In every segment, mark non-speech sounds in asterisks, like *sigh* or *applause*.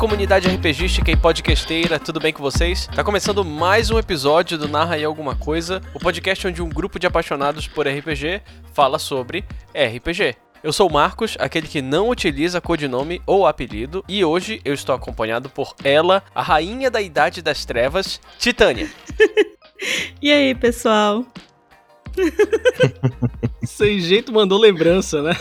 Comunidade RPGística e podcasteira, tudo bem com vocês? Tá começando mais um episódio do Narra aí Alguma Coisa, o podcast onde um grupo de apaixonados por RPG fala sobre RPG. Eu sou o Marcos, aquele que não utiliza codinome ou apelido, e hoje eu estou acompanhado por ela, a rainha da Idade das Trevas, Titânia. *laughs* e aí, pessoal? *laughs* Sem jeito mandou lembrança, né?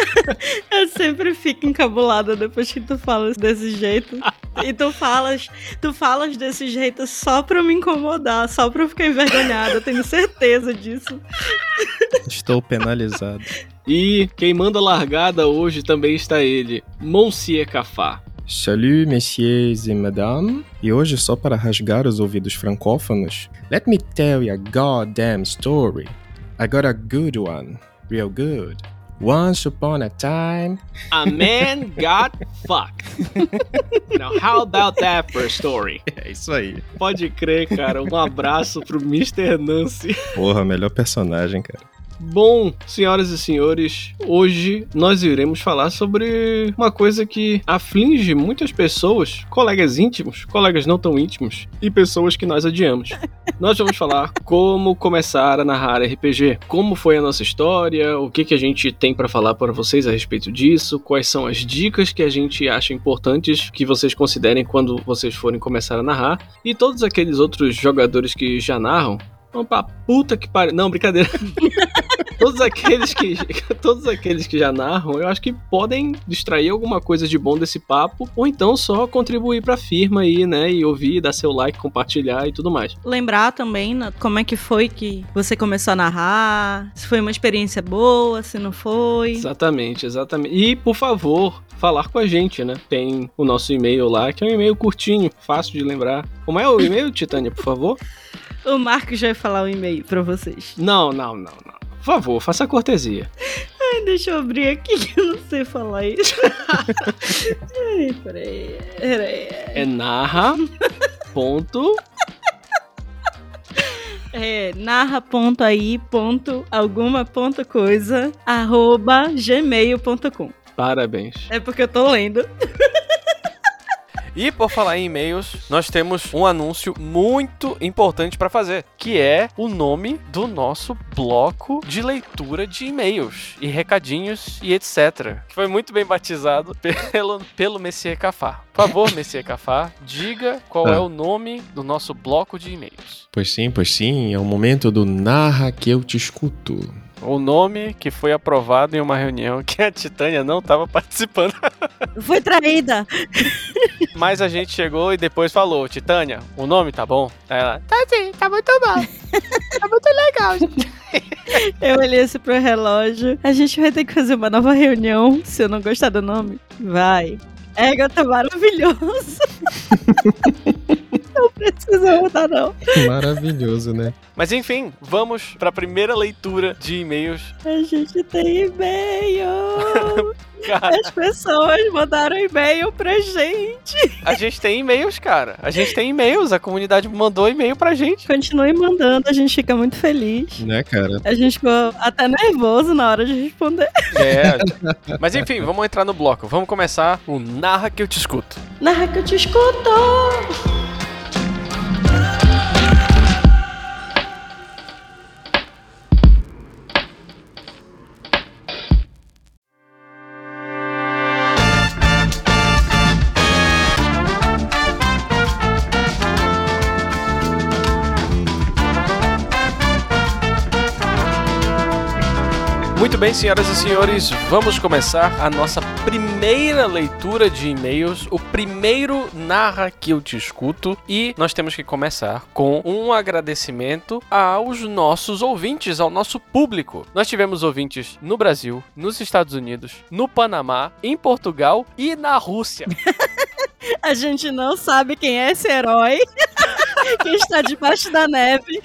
*laughs* Eu sempre fico encabulada depois que tu falas desse jeito. E tu falas, tu falas desse jeito só pra me incomodar, só pra eu ficar envergonhada, eu tenho certeza disso. Estou penalizado. E quem manda largada hoje também está ele, Monsieur Cafá. Salut, messieurs et madame. E hoje, só para rasgar os ouvidos francófonos, let me tell you a goddamn story. I got a good one. Real good. Once upon a time, a man got fucked. *laughs* Now, how about that for a story? *laughs* É isso aí. Pode crer, cara. Um abraço pro Mr. Nancy. Porra, melhor personagem, cara. Bom, senhoras e senhores, hoje nós iremos falar sobre uma coisa que aflige muitas pessoas, colegas íntimos, colegas não tão íntimos e pessoas que nós odiamos. nós vamos falar *laughs* como começar a narrar RPG, como foi a nossa história, o que, que a gente tem para falar para vocês a respeito disso, quais são as dicas que a gente acha importantes que vocês considerem quando vocês forem começar a narrar e todos aqueles outros jogadores que já narram Vamos puta que pariu. Não, brincadeira. *laughs* todos aqueles que *laughs* todos aqueles que já narram, eu acho que podem distrair alguma coisa de bom desse papo ou então só contribuir para a firma aí, né, e ouvir, dar seu like, compartilhar e tudo mais. Lembrar também né, como é que foi que você começou a narrar, se foi uma experiência boa, se não foi. Exatamente, exatamente. E por favor, falar com a gente, né? Tem o nosso e-mail lá, que é um e-mail curtinho, fácil de lembrar. Como é o e-mail, Titânia, por favor? O Marcos vai falar o um e-mail pra vocês. Não, não, não, não. Por favor, faça a cortesia. Ai, deixa eu abrir aqui que eu não sei falar isso. *laughs* Ai, peraí, peraí. É narra. ponto. É, narra ponto aí ponto alguma ponto coisa arroba gmail.com. Parabéns. É porque eu tô lendo. *laughs* E por falar em e-mails, nós temos um anúncio muito importante para fazer, que é o nome do nosso bloco de leitura de e-mails e recadinhos e etc. Que foi muito bem batizado pelo, pelo Messier Cafá. Por favor, *laughs* Messier Cafá, diga qual ah. é o nome do nosso bloco de e-mails. Pois sim, pois sim, é o momento do Narra que eu te escuto o nome que foi aprovado em uma reunião que a Titânia não estava participando. *laughs* Foi traída. Mas a gente chegou e depois falou, Titânia, o nome tá bom? Ela, tá sim, tá muito bom. tá muito legal. *laughs* Eu olhei assim pro relógio. A gente vai ter que fazer uma nova reunião se eu não gostar do nome. Vai. Ega tá maravilhoso. *laughs* não precisa mudar, não. Maravilhoso, né? Mas enfim, vamos para a primeira leitura de e-mails. A gente tem e-mail. *laughs* As pessoas mandaram e-mail pra gente. A gente tem e-mails, cara. A gente tem e-mails. A comunidade mandou e-mail pra gente. Continue mandando, a gente fica muito feliz. Né, cara? A gente ficou até nervoso na hora de responder. É. Mas enfim, vamos entrar no bloco. Vamos começar o Narra que eu te escuto. Narra que eu te escuto! Bem, senhoras e senhores, vamos começar a nossa primeira leitura de e-mails, o primeiro Narra que eu te escuto, e nós temos que começar com um agradecimento aos nossos ouvintes, ao nosso público. Nós tivemos ouvintes no Brasil, nos Estados Unidos, no Panamá, em Portugal e na Rússia. *laughs* A gente não sabe quem é esse herói *laughs* *laughs* que está debaixo da neve.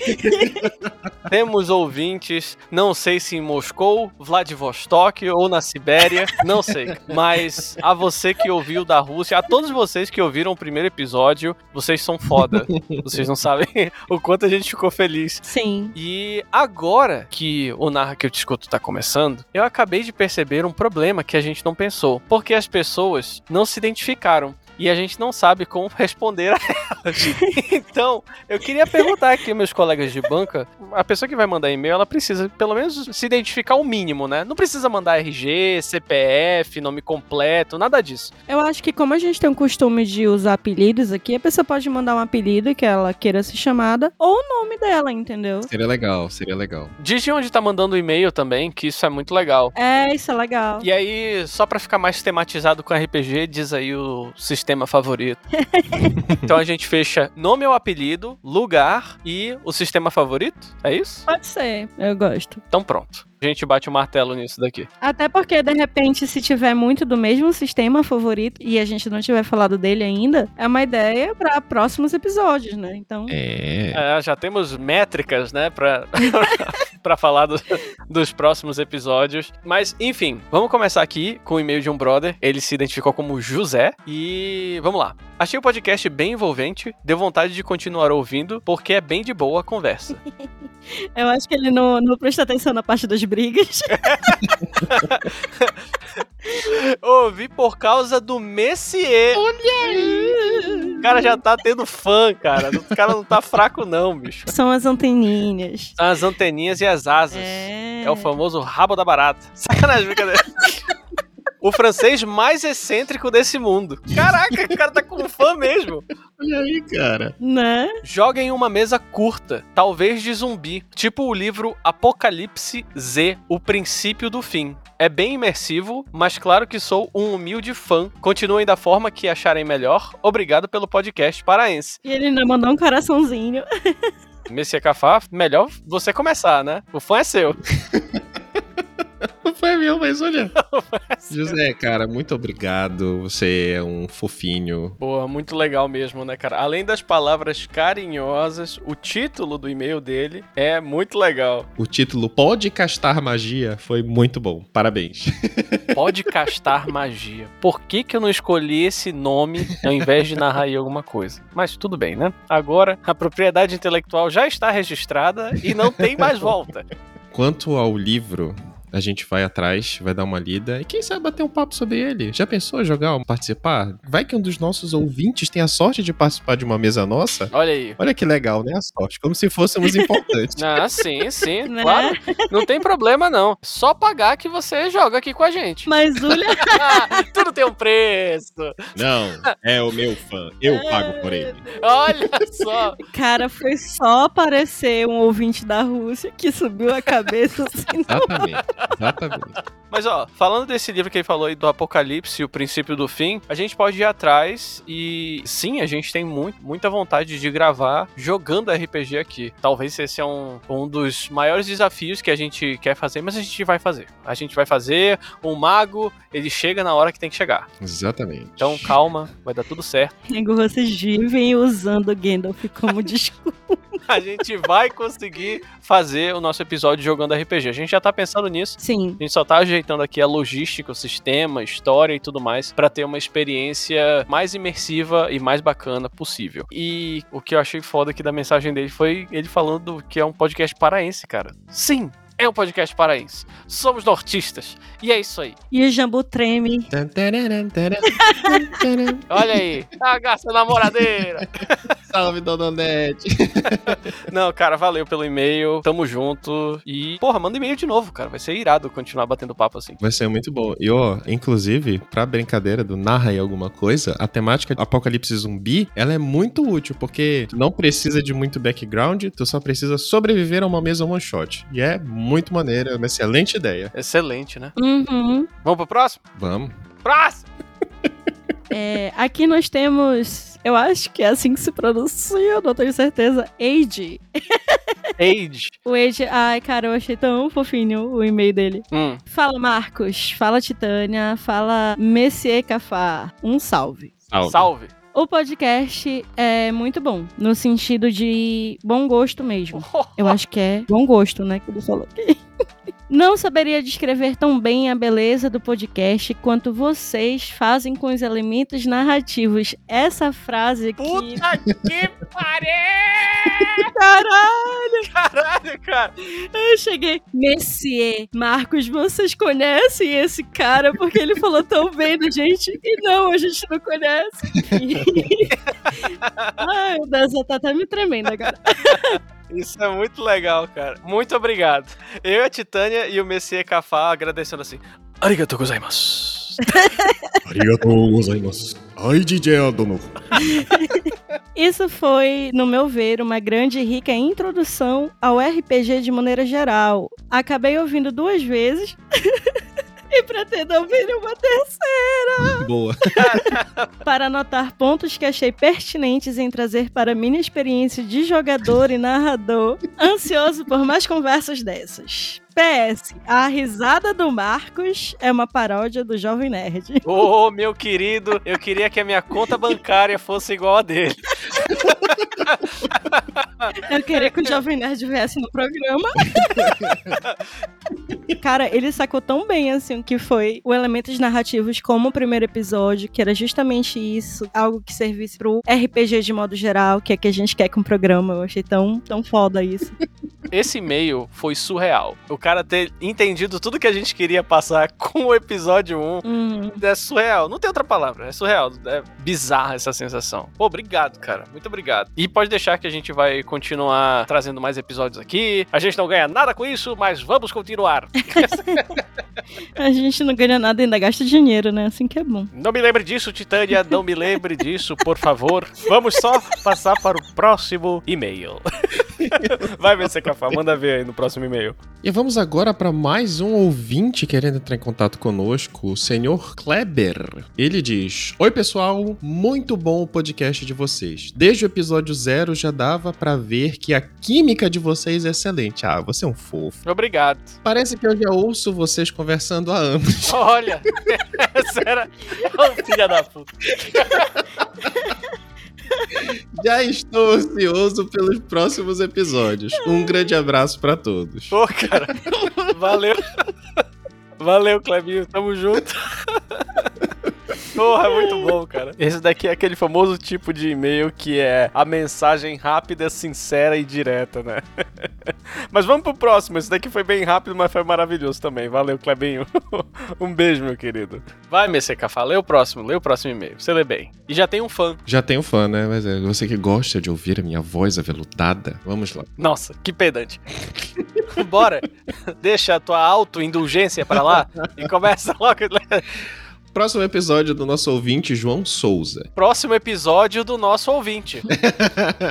*laughs* Temos ouvintes, não sei se em Moscou, Vladivostok ou na Sibéria, não sei. Mas a você que ouviu da Rússia, a todos vocês que ouviram o primeiro episódio, vocês são foda. Vocês não sabem *laughs* o quanto a gente ficou feliz. Sim. E agora que o Narra que eu te escuto tá começando, eu acabei de perceber um problema que a gente não pensou. Porque as pessoas não se identificaram. E a gente não sabe como *laughs* responder a elas. então, eu queria perguntar aqui, meus colegas de banca, a pessoa que vai mandar e-mail, ela precisa pelo menos se identificar o mínimo, né? Não precisa mandar RG, CPF, nome completo, nada disso. Eu acho que como a gente tem o costume de usar apelidos aqui, a pessoa pode mandar um apelido que ela queira ser chamada ou o nome dela, entendeu? Seria legal, seria legal. Diz de onde tá mandando o e-mail também, que isso é muito legal. É, isso é legal. E aí, só pra ficar mais tematizado com RPG, diz aí o sistema favorito. *laughs* então a gente fecha nome ou apelido, lugar e o sistema favorito? É isso? Pode ser, eu gosto. Então pronto. A gente bate o martelo nisso daqui. Até porque, de repente, se tiver muito do mesmo sistema favorito e a gente não tiver falado dele ainda, é uma ideia para próximos episódios, né? Então. É. É, já temos métricas, né, pra, *laughs* pra falar do- dos próximos episódios. Mas, enfim, vamos começar aqui com o e-mail de um brother. Ele se identificou como José. E vamos lá. Achei o podcast bem envolvente, deu vontade de continuar ouvindo, porque é bem de boa a conversa. *laughs* Eu acho que ele não, não presta atenção na parte das brigas. *laughs* Ouvi por causa do Messier. O cara já tá tendo fã, cara. O cara não tá fraco, não, bicho. São as anteninhas. São as anteninhas e as asas. É. É o famoso rabo da barata. Sacanagem, brincadeira. *laughs* O francês mais excêntrico desse mundo. Caraca, o cara tá com fã mesmo. Olha aí, cara. Né? Joga em uma mesa curta, talvez de zumbi, tipo o livro Apocalipse Z, O Princípio do Fim. É bem imersivo, mas claro que sou um humilde fã. Continuem da forma que acharem melhor. Obrigado pelo podcast paraense. E ele ainda mandou um coraçãozinho. Messia Cafá, melhor você começar, né? O fã é seu. *laughs* Não foi meu, mas olha. *laughs* José, cara, muito obrigado. Você é um fofinho. Boa, muito legal mesmo, né, cara? Além das palavras carinhosas, o título do e-mail dele é muito legal. O título Pode Castar Magia foi muito bom. Parabéns. *laughs* Pode castar magia. Por que, que eu não escolhi esse nome ao invés de narrar aí alguma coisa? Mas tudo bem, né? Agora a propriedade intelectual já está registrada e não tem mais volta. Quanto ao livro, a gente vai atrás, vai dar uma lida e quem sabe bater um papo sobre ele. Já pensou jogar, participar? Vai que um dos nossos ouvintes tem a sorte de participar de uma mesa nossa? Olha aí. Olha que legal, né? A sorte, como se fôssemos importantes. *laughs* Ah, sim, sim, Né? claro. Não tem problema, não. Só pagar que você joga aqui com a gente. Mas olha. *laughs* Tudo tem um preço. Não, é o meu fã. Eu pago por ele. Olha só. Cara, foi só aparecer um ouvinte da Rússia que subiu a cabeça assim. Exatamente. Exatamente. Mas ó, falando desse livro que ele falou aí do Apocalipse e o princípio do fim, a gente pode ir atrás e sim, a gente tem muito, muita vontade de gravar jogando RPG aqui. Talvez esse é um, um dos maiores desafios que a gente quer fazer, mas a gente vai fazer. A gente vai fazer. Um mago, ele chega na hora que tem que chegar. Exatamente. Então calma, vai dar tudo certo. Nego, vocês vivem usando o Gandalf como *laughs* desculpa. A gente vai conseguir fazer o nosso episódio jogando RPG. A gente já tá pensando nisso. Sim. A gente só tá ajeitando aqui a logística, o sistema, a história e tudo mais pra ter uma experiência mais imersiva e mais bacana possível. E o que eu achei foda aqui da mensagem dele foi ele falando que é um podcast paraense, cara. Sim, é um podcast paraense. Somos nortistas. E é isso aí. E o Jambu treme. *laughs* Olha aí. Agaça namoradeira. *laughs* Salve, Dona Nete. *laughs* Não, cara, valeu pelo e-mail. Tamo junto. E, porra, manda e-mail de novo, cara. Vai ser irado continuar batendo papo assim. Vai ser muito bom. E, ó, inclusive, pra brincadeira do narra aí alguma coisa, a temática apocalipse zumbi, ela é muito útil, porque tu não precisa de muito background, tu só precisa sobreviver a uma mesa one shot. E é muito maneiro, é uma excelente ideia. Excelente, né? Uhum. Vamos pro próximo? Vamos. Próximo! *laughs* É, aqui nós temos. Eu acho que é assim que se pronuncia, não tenho certeza. Age. *laughs* Age. O Age. Ai, cara, eu achei tão fofinho o e-mail dele. Hum. Fala, Marcos. Fala, Titânia. Fala, Messier Cafá. Um salve. Salve. Salve. O podcast é muito bom, no sentido de bom gosto mesmo. *laughs* Eu acho que é bom gosto, né? Que ele falou aqui. Não saberia descrever tão bem a beleza do podcast quanto vocês fazem com os elementos narrativos. Essa frase aqui. Puta que pariu! Caralho! Caralho, cara! Eu cheguei. Messier, Marcos, vocês conhecem esse cara porque ele falou tão bem da gente? E não, a gente não conhece. *laughs* Ai, eu tô até me tremendo agora. Isso é muito legal, cara. Muito obrigado. Eu, a Titânia e o Messier Cafá agradecendo assim. Arigatou gozaimasu. *laughs* Arigatou gozaimasu. Ai, DJ Adono. *laughs* Isso foi, no meu ver, uma grande e rica introdução ao RPG de maneira geral. Acabei ouvindo duas vezes. *laughs* e pretendo ouvir uma terceira. Boa. *laughs* para anotar pontos que achei pertinentes em trazer para a minha experiência de jogador e narrador. Ansioso por mais conversas dessas. PS, a risada do Marcos é uma paródia do Jovem Nerd. *laughs* Ô, meu querido, eu queria que a minha conta bancária fosse igual a dele. Eu queria que o Jovem Nerd viesse no programa. *laughs* Cara, ele sacou tão bem, assim, que foi o elementos narrativos como o primeiro episódio, que era justamente isso, algo que servisse pro RPG de modo geral, que é que a gente quer com o programa. Eu achei tão, tão foda isso. Esse e-mail foi surreal. O cara ter entendido tudo que a gente queria passar *laughs* com o episódio 1 Uhum. é surreal. Não tem outra palavra, é surreal. É bizarra essa sensação. Pô, obrigado, cara. Muito obrigado. E pode deixar que a gente vai continuar trazendo mais episódios aqui. A gente não ganha nada com isso, mas vamos continuar. *laughs* A gente não ganha nada e ainda gasta dinheiro, né? Assim que é bom. Não me lembre disso, Titânia. Não me lembre disso, por favor. Vamos só passar para o próximo e-mail. *laughs* Vai ver, Cafá. Manda ver aí no próximo e-mail. E vamos agora para mais um ouvinte querendo entrar em contato conosco, o senhor Kleber. Ele diz: Oi, pessoal, muito bom o podcast de vocês. Desde o episódio zero já dava para ver que a química de vocês é excelente. Ah, você é um fofo. Obrigado. Parece que eu já ouço vocês conversando há anos. Olha, *laughs* essa era. Filha da puta. *laughs* *laughs* Já estou ansioso pelos próximos episódios. Um grande abraço para todos. Pô, cara. Valeu. *laughs* Valeu, Clebinho. Tamo junto. *laughs* Porra, é muito bom, cara. Esse daqui é aquele famoso tipo de e-mail que é a mensagem rápida, sincera e direta, né? *laughs* Mas vamos pro próximo. Esse daqui foi bem rápido, mas foi maravilhoso também. Valeu, Clebinho. *laughs* Um beijo, meu querido. Vai, Messê Cafá, lê o próximo, lê o próximo e-mail. Você lê bem. E já tem um fã. Já tenho fã, né? Mas é você que gosta de ouvir a minha voz aveludada. Vamos lá. Nossa, que pedante. *laughs* Bora. Deixa a tua autoindulgência pra lá e começa logo. Próximo episódio do nosso ouvinte, João Souza. Próximo episódio do nosso ouvinte.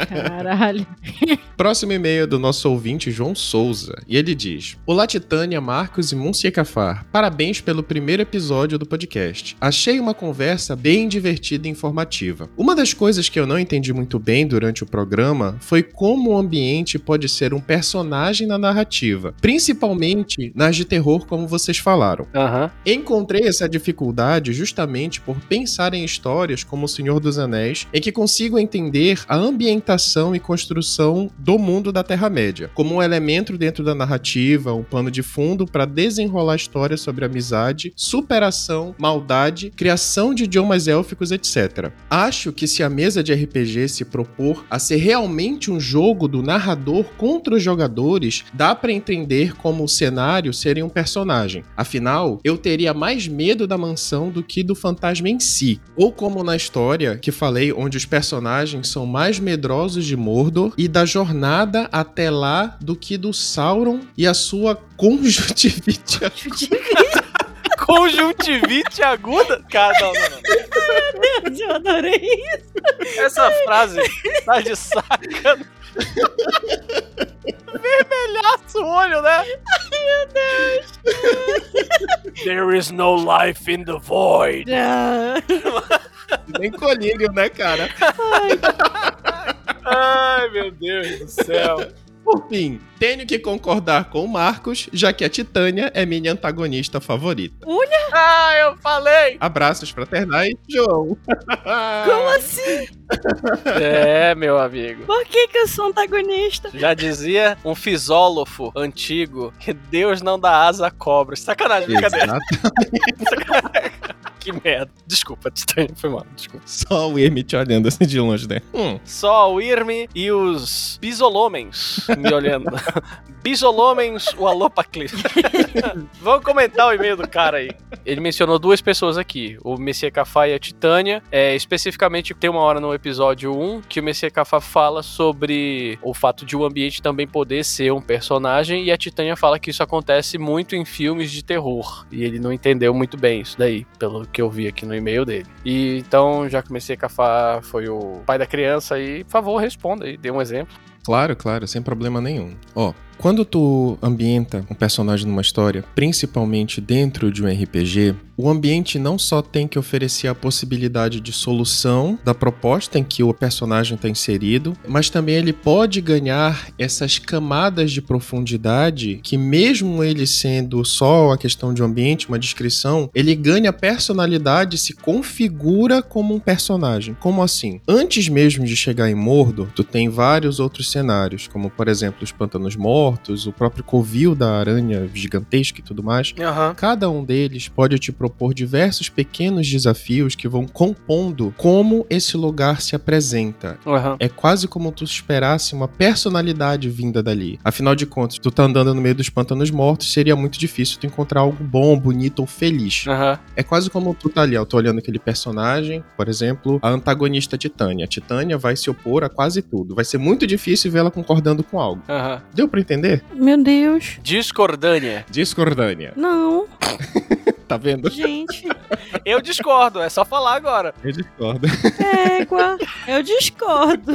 Caralho. *laughs* Próximo e-mail do nosso ouvinte, João Souza. E ele diz: Olá, Titânia, Marcos e Monsieur Cafar. Parabéns pelo primeiro episódio do podcast. Achei uma conversa bem divertida e informativa. Uma das coisas que eu não entendi muito bem durante o programa foi como o ambiente pode ser um personagem na narrativa, principalmente nas de terror, como vocês falaram. Aham. Encontrei essa dificuldade justamente por pensar em histórias como O Senhor dos Anéis, em que consigo entender a ambientação e construção do mundo da Terra-média, como um elemento dentro da narrativa, um pano de fundo para desenrolar a história sobre amizade, superação, maldade, criação de idiomas élficos, etc. Acho que se a mesa de RPG se propor a ser realmente um jogo do narrador contra os jogadores, dá para entender como o cenário seria um personagem. Afinal, eu teria mais medo da mansão do que do fantasma em si. Ou como na história que falei, onde os personagens são mais medrosos de Mordor e da jornada até lá do que do Sauron e a sua conjuntivite. *laughs* Conjuntivite aguda? Cara, não, não, não. Eu adorei isso. Essa frase tá de saca. *laughs* Vermelhaço o olho, né? Ai, meu Deus. There is no life in the void. Ah, Nem colírio, né, cara? Ai, *laughs* meu Deus do céu. Por fim, tenho que concordar com o Marcos, já que a Titânia é minha antagonista favorita. Ah, eu falei! Abraços fraternais, João. *laughs* Como assim? É, meu amigo. Por que, que eu sou antagonista? Já dizia um fisólogo antigo que Deus não dá asa a cobras. Sacanagem, brincadeira. Exato. *laughs* que merda. Desculpa, Titânia, foi mal, desculpa. Só o Emi te olhando assim de longe, né? Hum. Só o Irme e os bisolomens me olhando. *laughs* bisolomens, o Alopaclis. *laughs* Vamos comentar o e-mail do cara aí. Ele mencionou duas pessoas aqui, o Messias Cafá e a Titânia. É, especificamente, tem uma hora no episódio 1 que o Messias Cafá fala sobre o fato de o ambiente também poder ser um personagem, e a Titânia fala que isso acontece muito em filmes de terror. E ele não entendeu muito bem isso daí, pelo que eu vi aqui no e-mail dele. E então, já o Messias Cafá foi o pai da criança aí, por favor, responda aí, dê um exemplo. Claro, claro, sem problema nenhum. Ó, quando tu ambienta um personagem numa história, principalmente dentro de um RPG, o ambiente não só tem que oferecer a possibilidade de solução da proposta em que o personagem está inserido, mas também ele pode ganhar essas camadas de profundidade que, mesmo ele sendo só a questão de um ambiente, uma descrição, ele ganha personalidade se configura como um personagem. Como assim? Antes mesmo de chegar em Mordor, tu tem vários outros cenários, como por exemplo os Pântanos Mortos, o próprio Covil da Aranha Gigantesca e tudo mais. Aham. Cada um deles pode te propor diversos pequenos desafios que vão compondo como esse lugar se apresenta. Aham. É quase como tu esperasse uma personalidade vinda dali. Afinal de contas, tu tá andando no meio dos pântanos mortos, seria muito difícil tu encontrar algo bom, bonito ou feliz. Aham. É quase como tu tá ali, ó, tô olhando aquele personagem, por exemplo, a antagonista Titânia. A Titânia vai se opor a quase tudo. Vai ser muito difícil vê-la concordando com algo. Deu pra entender? Meu Deus. Discordânia. Discordânia. Não, *laughs* Tá vendo? gente. Eu discordo, é só falar agora. Eu discordo. Égua. Eu discordo.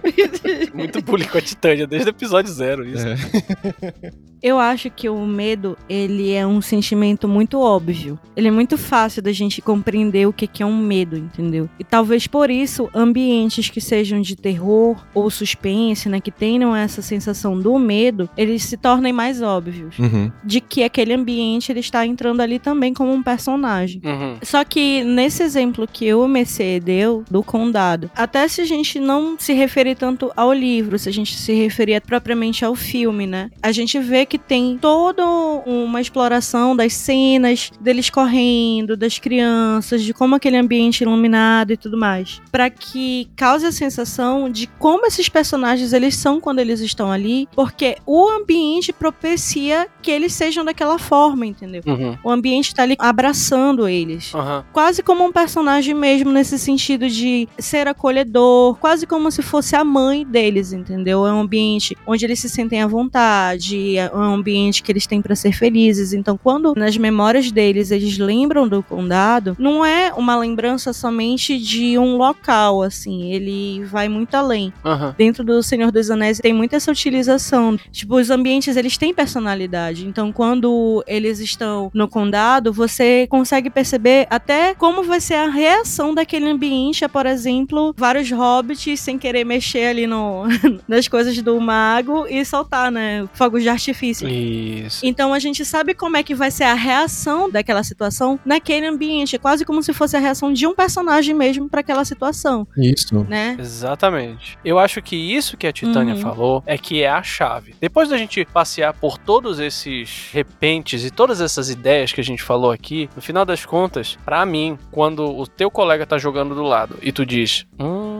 *laughs* Muito bullying com a Titânia desde o episódio zero. Isso. É. Eu acho que o medo, ele é um sentimento muito óbvio. Ele é muito fácil da gente compreender o que que é um medo, entendeu? E talvez por isso, ambientes que sejam de terror ou suspense, né, que tenham essa sensação do medo, eles se tornem mais óbvios. Uhum. De que aquele ambiente, ele está entrando ali também como um personagem. Uhum. Só que nesse exemplo que o Messê deu do condado, até se a gente não se referir tanto ao livro, se a gente se referir propriamente ao filme, né? A gente vê que tem toda uma exploração das cenas deles correndo, das crianças, de como aquele ambiente iluminado e tudo mais, Pra que cause a sensação de como esses personagens eles são quando eles estão ali, porque o ambiente propicia que eles sejam daquela forma, entendeu? Uhum. O ambiente tá ali abraçando eles. Aham. Quase como um personagem mesmo, nesse sentido de ser acolhedor, quase como se fosse a mãe deles, entendeu? É um ambiente onde eles se sentem à vontade, é um ambiente que eles têm pra ser felizes. Então, quando nas memórias deles eles lembram do condado, não é uma lembrança somente de um local, assim, ele vai muito além Aham. dentro do Senhor dos Anéis tem muita essa utilização. Tipo, os ambientes, eles têm personalidade. Então, quando eles estão no condado, você consegue perceber até como vai ser a reação daquele ambiente a, por exemplo, vários hobbits sem querer mexer ali no, *laughs* nas coisas do mago e soltar, né, fogos de artifício. Isso. Então a gente sabe como é que vai ser a reação daquela situação naquele ambiente. É quase como se fosse a reação de um personagem mesmo para aquela situação, Isso. né? Exatamente. Eu acho que isso que a Titânia Uhum. falou é que é a chave. Depois da gente passear por todos esses repentes e todas essas ideias que a gente falou aqui, no final das contas, pra mim, quando o teu colega tá jogando do lado e tu diz, hum,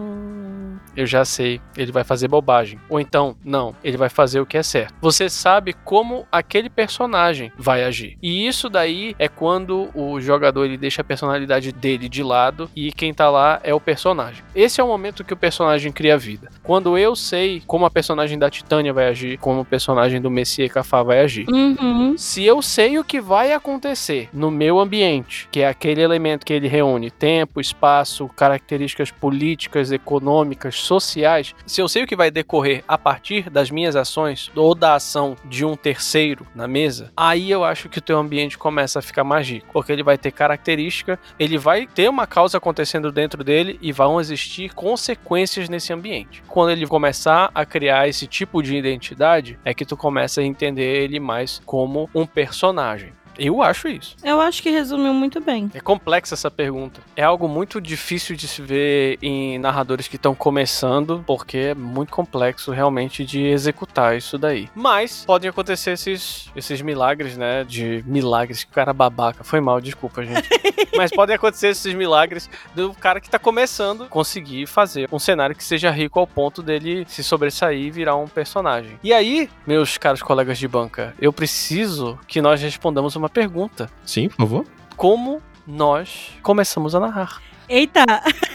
eu já sei, ele vai fazer bobagem. Ou então, não, ele vai fazer o que é certo. Você sabe como aquele personagem vai agir. E isso daí é quando o jogador ele deixa a personalidade dele de lado e quem tá lá é o personagem. Esse é o momento que o personagem cria vida. Quando eu sei como a personagem da Titânia vai agir, como o personagem do Messias Cafá vai agir. Uhum. Se eu sei o que vai acontecer no meu ambiente, que é aquele elemento que ele reúne tempo, espaço, características políticas, econômicas, sociais, se eu sei o que vai decorrer a partir das minhas ações ou da ação de um terceiro na mesa, aí eu acho que o teu ambiente começa a ficar mágico, porque ele vai ter característica, ele vai ter uma causa acontecendo dentro dele e vão existir consequências nesse ambiente. Quando ele começar a criar esse tipo de identidade, é que tu começa a entender ele mais como um personagem. Eu acho isso. Eu acho que resumiu muito bem. É complexa essa pergunta. É algo muito difícil de se ver em narradores que estão começando, porque é muito complexo realmente de executar isso daí. Mas podem acontecer esses, esses milagres, né? De milagres, que cara babaca. Foi mal, desculpa, gente. *laughs* Mas podem acontecer esses milagres do cara que tá começando conseguir fazer um cenário que seja rico ao ponto dele se sobressair e virar um personagem. E aí, meus caros colegas de banca, eu preciso que nós respondamos uma pergunta. Sim, por favor. Como nós começamos a narrar? Eita!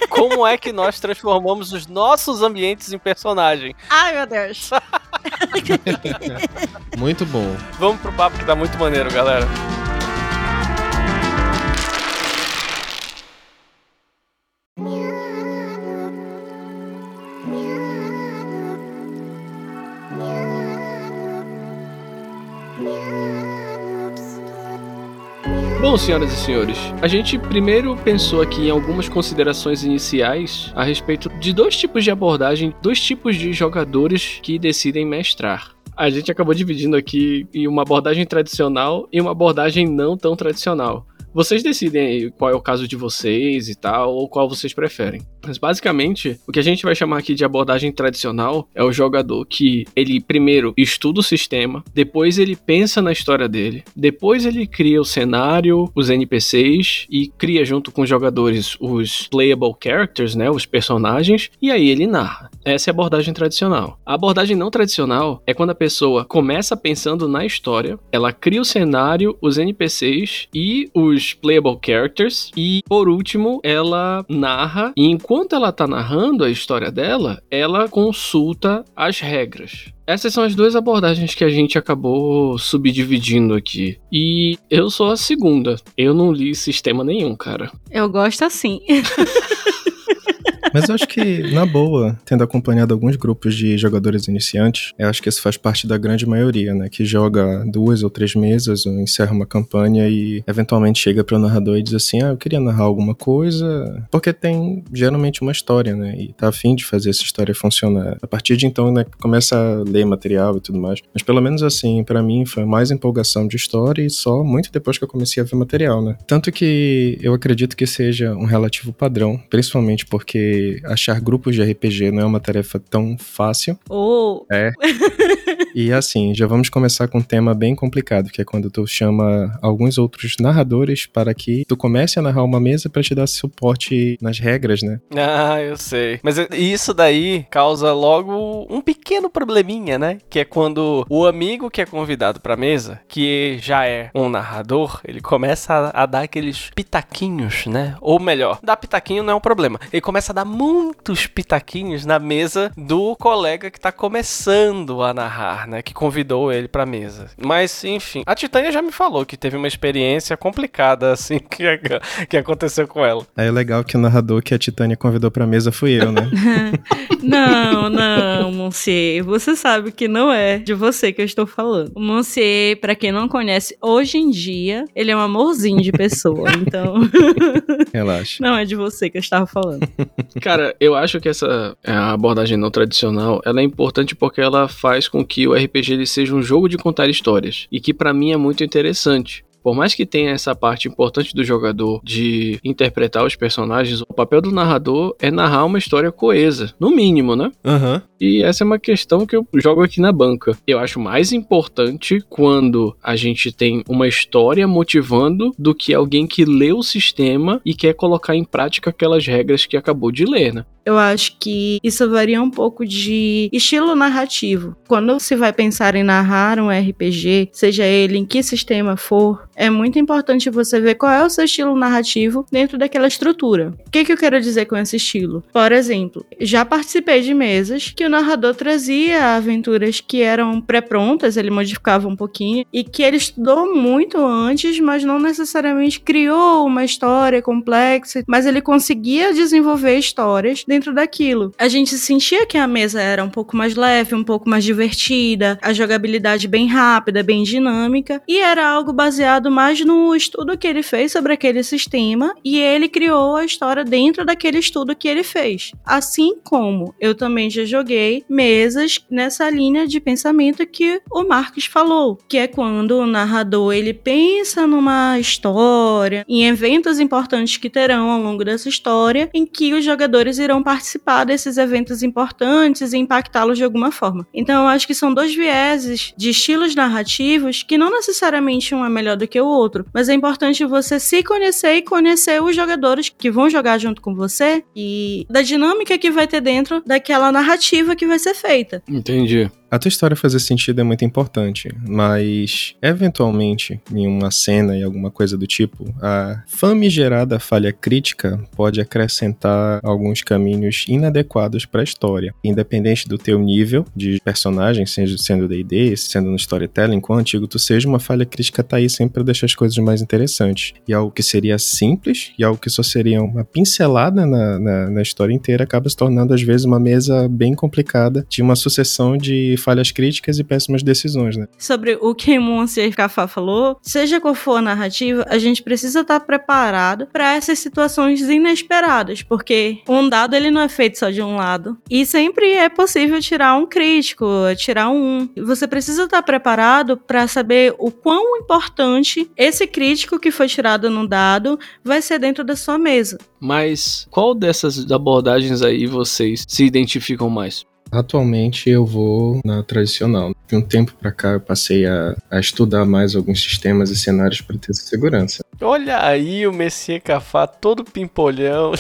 Como é que nós transformamos os nossos ambientes em personagem? Ai, meu Deus! *laughs* Muito bom. Vamos pro papo que tá muito maneiro, galera. Bom, senhoras e senhores, a gente primeiro pensou aqui em algumas considerações iniciais a respeito de dois tipos de abordagem, dois tipos de jogadores que decidem mestrar. A gente acabou dividindo aqui em uma abordagem tradicional e uma abordagem não tão tradicional. Vocês decidem aí qual é o caso de vocês e tal, ou qual vocês preferem. Mas basicamente, o que a gente vai chamar aqui de abordagem tradicional é o jogador que ele primeiro estuda o sistema, depois ele pensa na história dele, depois ele cria o cenário, os NPCs e cria junto com os jogadores os playable characters, né, os personagens, e aí ele narra. Essa é a abordagem tradicional. A abordagem não tradicional é quando a pessoa começa pensando na história, ela cria o cenário, os NPCs e os playable characters e por último ela narra e enquanto ela tá narrando a história dela, ela consulta as regras. Essas são as duas abordagens que a gente acabou subdividindo aqui. E eu sou a segunda. Eu não li sistema nenhum, cara. Eu gosto assim. *laughs* Mas eu acho que, na boa, tendo acompanhado alguns grupos de jogadores iniciantes, eu acho que isso faz parte da grande maioria, né? Que joga duas ou três mesas, ou encerra uma campanha e eventualmente chega para o narrador e diz assim: Ah, eu queria narrar alguma coisa. Porque tem geralmente uma história, né? E tá afim de fazer essa história funcionar. A partir de então, né, começa a ler material e tudo mais. Mas pelo menos assim, para mim foi mais empolgação de história e só muito depois que eu comecei a ver material, né? Tanto que eu acredito que seja um relativo padrão, principalmente porque achar grupos de RPG não é uma tarefa tão fácil. Oh. É. *laughs* E assim, já vamos começar com um tema bem complicado, que é quando tu chama alguns outros narradores para que tu comece a narrar uma mesa para te dar suporte nas regras, né? Ah, eu sei. Mas isso daí causa logo um pequeno probleminha, né? Que é quando o amigo que é convidado pra mesa, que já é um narrador, ele começa a, a dar aqueles pitaquinhos, né? Ou melhor, dar pitaquinho não é um problema. Ele começa a dar muitos pitaquinhos na mesa do colega que tá começando a narrar, né? Que convidou ele pra mesa. Mas, enfim, a Titânia já me falou que teve uma experiência complicada, assim, *laughs* que, que aconteceu com ela. É legal que o narrador que a Titânia convidou pra mesa fui eu, né? *laughs* não, não, Monsieur. Você sabe que não é de você que eu estou falando. O Monsieur, pra quem não conhece, hoje em dia, ele é um amorzinho de pessoa. *laughs* Então. Relaxa. Não é de você que eu estava falando. Cara, eu acho que essa a abordagem não tradicional, ela é importante porque ela faz com que o RPG ele seja um jogo de contar histórias e que para mim é muito interessante. Por mais que tenha essa parte importante do jogador de interpretar os personagens, o papel do narrador é narrar uma história coesa, no mínimo, né? Aham. E essa é uma questão que eu jogo aqui na banca. Eu acho mais importante quando a gente tem uma história motivando do que alguém que lê o sistema e quer colocar em prática aquelas regras que acabou de ler, né? Eu acho que isso varia um pouco de estilo narrativo. Quando se vai pensar em narrar um RPG, seja ele em que sistema for, é muito importante você ver qual é o seu estilo narrativo dentro daquela estrutura. O que, que eu quero dizer com esse estilo? Por exemplo, já participei de mesas que o narrador trazia aventuras que eram pré-prontas, ele modificava um pouquinho, e que ele estudou muito antes, mas não necessariamente criou uma história complexa, mas ele conseguia desenvolver histórias dentro dentro daquilo. A gente sentia que a mesa era um pouco mais leve, um pouco mais divertida, a jogabilidade bem rápida, bem dinâmica, e era algo baseado mais no estudo que ele fez sobre aquele sistema, e ele criou a história dentro daquele estudo que ele fez. Assim como eu também já joguei mesas nessa linha de pensamento que o Marcos falou, que é quando o narrador ele pensa numa história, em eventos importantes que terão ao longo dessa história, em que os jogadores irão participar desses eventos importantes e impactá-los de alguma forma. Então eu acho que são dois vieses de estilos narrativos que não necessariamente um é melhor do que o outro, mas é importante você se conhecer e conhecer os jogadores que vão jogar junto com você e da dinâmica que vai ter dentro daquela narrativa que vai ser feita. Entendi. A tua história fazer sentido é muito importante, mas eventualmente, em uma cena e alguma coisa do tipo, a famigerada falha crítica pode acrescentar alguns caminhos inadequados para a história. Independente do teu nível de personagem, sendo D&D, sendo no storytelling, quão antigo tu seja, uma falha crítica tá aí sempre para deixar as coisas mais interessantes. E algo que seria simples e algo que só seria uma pincelada na, na, na história inteira acaba se tornando às vezes uma mesa bem complicada de uma sucessão de falhas críticas e péssimas decisões, né? Sobre o que Monsieur Cafá falou, seja qual for a narrativa, a gente precisa estar preparado para essas situações inesperadas, porque um dado ele não é feito só de um lado. E sempre é possível tirar um crítico, tirar um. Você precisa estar preparado para saber o quão importante esse crítico que foi tirado no dado vai ser dentro da sua mesa. Mas qual dessas abordagens aí vocês se identificam mais? Atualmente eu vou na tradicional. De um tempo para cá eu passei a, a, estudar mais alguns sistemas e cenários para ter essa segurança. Olha aí o Messier Cafá todo pimpolhão.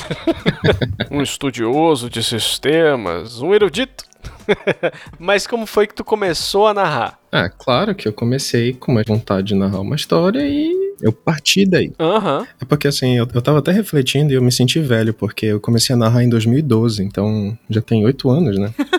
*laughs* um estudioso de sistemas, um erudito. *laughs* Mas como foi que tu começou a narrar? Ah, claro que eu comecei com uma vontade de narrar uma história e eu parti daí. Uhum. É porque assim, eu, eu tava até refletindo e eu me senti velho, porque eu comecei a narrar em 2012, então já tem oito anos, né? *laughs*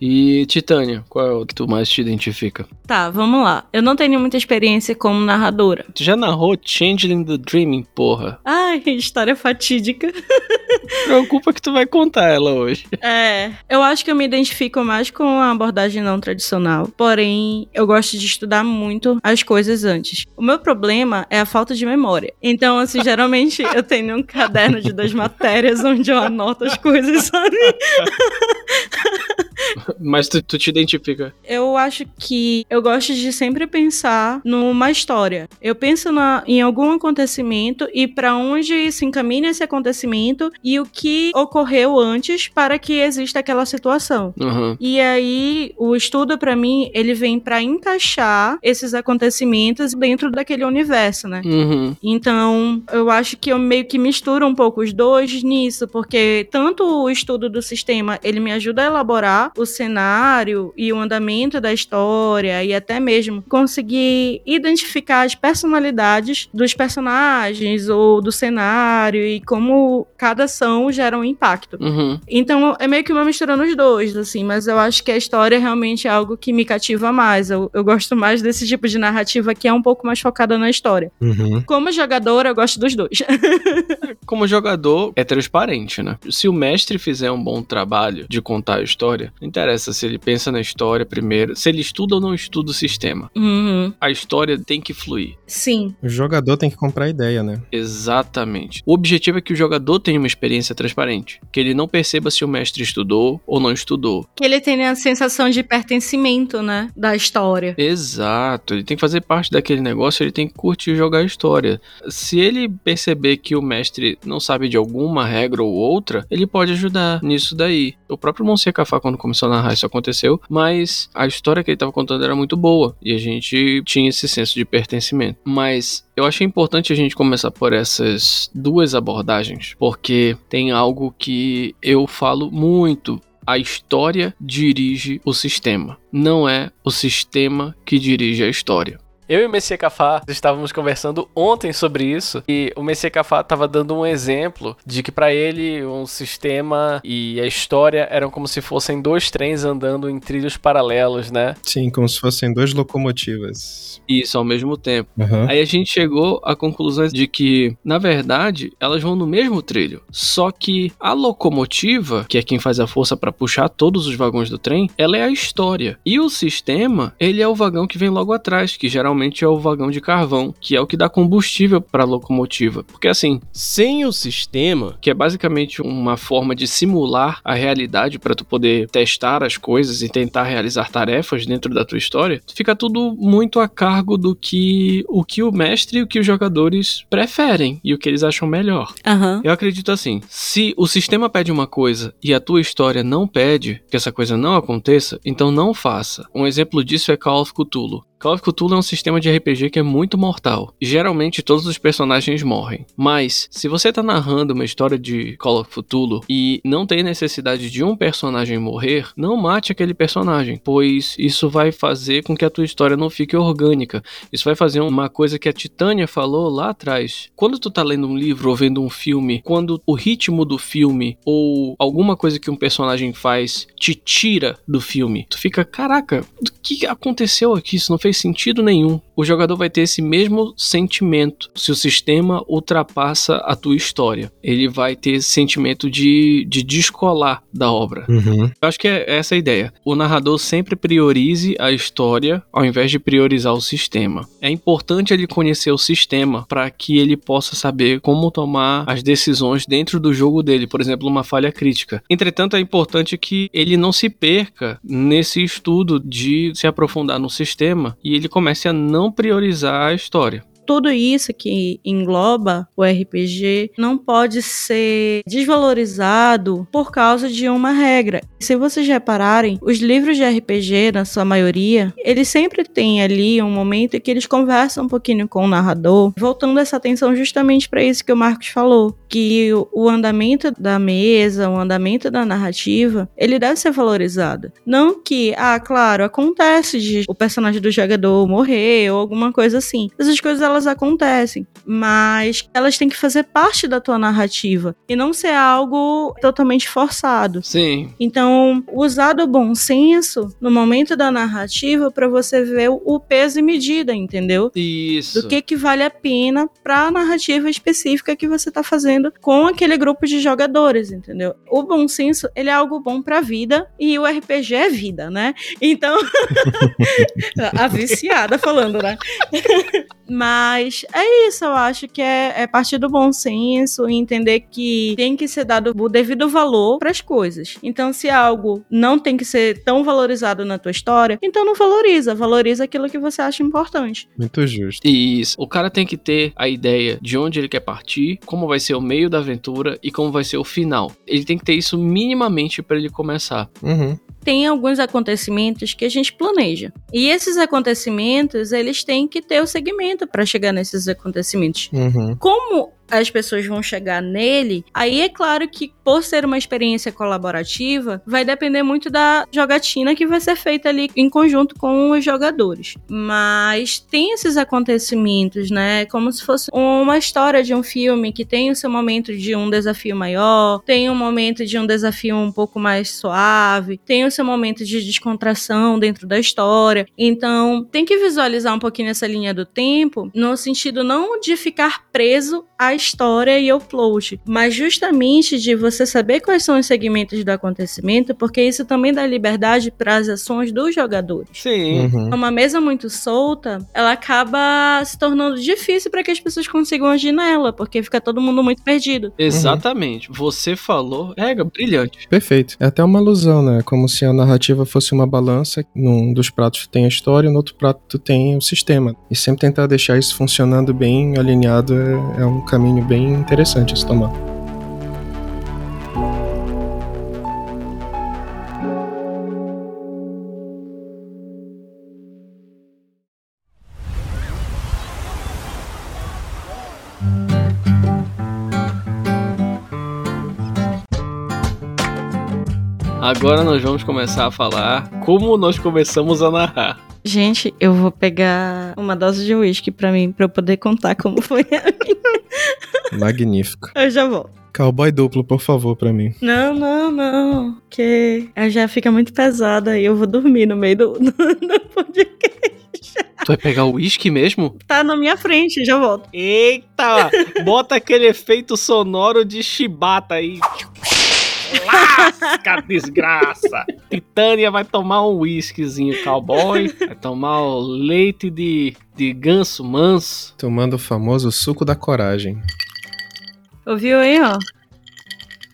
E Titânia, qual é o que tu mais te identifica? Tá, vamos lá. Eu não tenho muita experiência como narradora. Tu já narrou Changeling the Dreaming, porra? Ai, história fatídica. *laughs* Preocupa que tu vai contar ela hoje. É, eu acho que eu me identifico mais com a abordagem não tradicional. Porém, eu gosto de estudar muito as coisas antes. O meu problema é a falta de memória. Então, assim, *laughs* geralmente eu tenho um caderno de duas matérias onde eu anoto as coisas, sabe? *laughs* *laughs* Mas tu, tu, te identifica? Eu acho que eu gosto de sempre pensar numa história. Eu penso na, em algum acontecimento e para onde se encaminha esse acontecimento e o que ocorreu antes para que exista aquela situação. Uhum. E aí o estudo para mim ele vem para encaixar esses acontecimentos dentro daquele universo, né? Uhum. Então eu acho que eu meio que misturo um pouco os dois nisso, porque tanto o estudo do sistema ele me ajuda a elaborar o cenário e o andamento da história e até mesmo conseguir identificar as personalidades dos personagens ou do cenário e como cada ação gera um impacto. Uhum. Então é meio que uma mistura nos dois, assim, mas eu acho que a história realmente é algo que me cativa mais. Eu, eu gosto mais desse tipo de narrativa que é um pouco mais focada na história. Uhum. Como jogadora, eu gosto dos dois. *laughs* Como jogador, é transparente, né? Se o mestre fizer um bom trabalho de contar a história, não interessa se ele pensa na história primeiro, se ele estuda ou não estuda o sistema. Uhum. A história tem que fluir. Sim. O jogador tem que comprar a ideia, né? Exatamente. O objetivo é que o jogador tenha uma experiência transparente, que ele não perceba se o mestre estudou ou não estudou. Que ele tenha a sensação de pertencimento, né, da história. Exato. Ele tem que fazer parte daquele negócio, ele tem que curtir jogar a história. Se ele perceber que o mestre não sabe de alguma regra ou outra, ele pode ajudar nisso daí. O próprio Monsieur Cafá, quando começou a narrar, isso aconteceu, mas a história que ele estava contando era muito boa e a gente tinha esse senso de pertencimento. Mas eu achei importante a gente começar por essas duas abordagens, porque tem algo que eu falo muito a história dirige o sistema. Não é o sistema que dirige a história. Eu e o Messias Cafá estávamos conversando ontem sobre isso e o Messias Cafá estava dando um exemplo de que para ele um sistema e a história eram como se fossem dois trens andando em trilhos paralelos, né? Sim, como se fossem duas locomotivas. Isso ao mesmo tempo. Uhum. Aí a gente chegou à conclusão de que, na verdade, elas vão no mesmo trilho. Só que a locomotiva, que é quem faz a força para puxar todos os vagões do trem, ela é a história. E o sistema, ele é o vagão que vem logo atrás, que geralmente é o vagão de carvão, que é o que dá combustível para a locomotiva. Porque assim, sem o sistema, que é basicamente uma forma de simular a realidade para tu poder testar as coisas e tentar realizar tarefas dentro da tua história, fica tudo muito a cargo do que o que o mestre e o que os jogadores preferem e o que eles acham melhor. Aham. Eu acredito assim: se o sistema pede uma coisa e a tua história não pede que essa coisa não aconteça, então não faça. Um exemplo disso é Call of Cthulhu. Call of Cthulhu é um sistema de RPG que é muito mortal. Geralmente todos os personagens morrem. Mas, se você tá narrando uma história de Call of Cthulhu e não tem necessidade de um personagem morrer, não mate aquele personagem, pois isso vai fazer com que a tua história não fique orgânica. Isso vai fazer uma coisa que a Titânia falou lá atrás. Quando tu tá lendo um livro ou vendo um filme, quando o ritmo do filme ou alguma coisa que um personagem faz te tira do filme, tu fica, caraca, o que aconteceu aqui? Isso não fez sentido nenhum. O jogador vai ter esse mesmo sentimento se o sistema ultrapassa a tua história. Ele vai ter esse sentimento de, de descolar da obra. Uhum. Eu acho que é essa a ideia. O narrador sempre priorize a história ao invés de priorizar o sistema. É importante ele conhecer o sistema para que ele possa saber como tomar as decisões dentro do jogo dele, por exemplo, uma falha crítica. Entretanto, é importante que ele não se perca nesse estudo de se aprofundar no sistema e ele comece a não priorizar a história. Tudo isso que engloba o RPG não pode ser desvalorizado por causa de uma regra. Se vocês repararem, os livros de RPG, na sua maioria, eles sempre têm ali um momento em que eles conversam um pouquinho com o narrador, voltando essa atenção justamente para isso que o Marcos falou, que o- andamento da mesa, o andamento da narrativa, ele deve ser valorizado. Não que, ah, claro, acontece de o personagem do jogador morrer ou alguma coisa assim. Essas coisas elas acontecem, mas elas têm que fazer parte da tua narrativa e não ser algo totalmente forçado. Sim, Então, usar do bom senso no momento da narrativa para você ver o- peso e medida, entendeu? isso. do que que vale a pena para a narrativa específica que você tá fazendo com aquele grupo de jogadores, entendeu? O bom senso, ele é algo bom pra vida e o RPG é vida, né? Então, *laughs* a viciada falando, né? *laughs* Mas é isso, eu acho que é, é partir do bom senso e entender que tem que ser dado o devido valor para as coisas. Então, se algo não tem que ser tão valorizado na tua história, então não valoriza, valoriza aquilo que você acha importante. Muito justo. Isso. O cara tem que ter a ideia de onde ele quer partir, como vai ser o meio da aventura e como vai ser o final. Ele tem que ter isso minimamente para ele começar. Uhum. Tem alguns acontecimentos que a gente planeja. E esses acontecimentos, eles têm que ter o segmento para chegar nesses acontecimentos. Uhum. Como as pessoas vão chegar nele, aí é claro que por ser uma experiência colaborativa, vai depender muito da jogatina que vai ser feita ali em conjunto com os jogadores. Mas tem esses acontecimentos, né? Como se fosse uma história de um filme que tem o seu momento de um desafio maior, tem um momento de um desafio um pouco mais suave, tem o seu momento de descontração dentro da história. Então, tem que visualizar um pouquinho essa linha do tempo, no sentido não de ficar preso à história e ao plot, mas justamente de você saber quais são os segmentos do acontecimento, porque isso também dá liberdade para as ações dos jogadores. Sim. Uhum. Uma mesa muito solta, ela acaba se tornando difícil para que as pessoas consigam agir nela, porque fica todo mundo muito perdido. Exatamente. Você falou. É, brilhante. Perfeito. É até uma alusão, né? Como se a narrativa fosse uma balança. Num dos pratos tem a história, no outro prato tem o sistema. E sempre tentar deixar isso funcionando bem alinhado é, é um caminho bem interessante a se tomar. Agora nós vamos começar a falar como nós começamos a narrar. Gente, eu vou pegar uma dose de uísque pra mim, pra eu poder contar como foi a minha. Magnífico. Eu já volto. Cowboy duplo, por favor, pra mim. Não, não, não. Que já fica muito pesada e eu vou dormir no meio do, *laughs* do, do podcast. Tu vai pegar o uísque mesmo? Tá na minha frente, já volto. Eita! Bota aquele efeito sonoro de chibata aí. Lasca, desgraça! Titânia vai tomar um whiskyzinho cowboy, vai tomar o leite de, de ganso manso. Tomando o famoso suco da coragem. Ouviu aí, ó?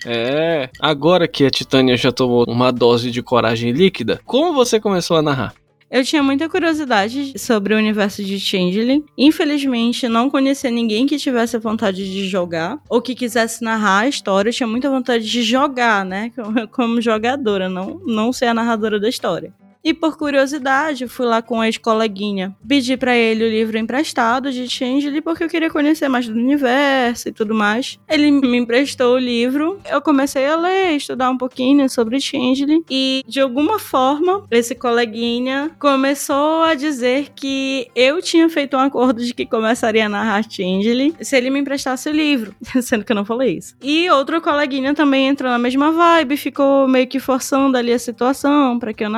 É, agora que a Titânia já tomou uma dose de coragem líquida, como você começou a narrar? Eu tinha muita curiosidade sobre o universo de Changeling. Infelizmente, não conhecia ninguém que tivesse vontade de jogar ou que quisesse narrar a história. Eu tinha muita vontade de jogar, né? *laughs* Como jogadora, não, não ser a narradora da história. E por curiosidade, fui lá com a ex-coleguinha, pedi para ele o livro emprestado de Changeling porque eu queria conhecer mais do universo e tudo mais. Ele me emprestou o livro, eu comecei a ler, estudar um pouquinho sobre Changeling e de alguma forma esse coleguinha começou a dizer que eu tinha feito um acordo de que começaria a narrar Changeling se ele me emprestasse o livro, *laughs* sendo que eu não falei isso. E outro coleguinha também entrou na mesma vibe, ficou meio que forçando ali a situação para que eu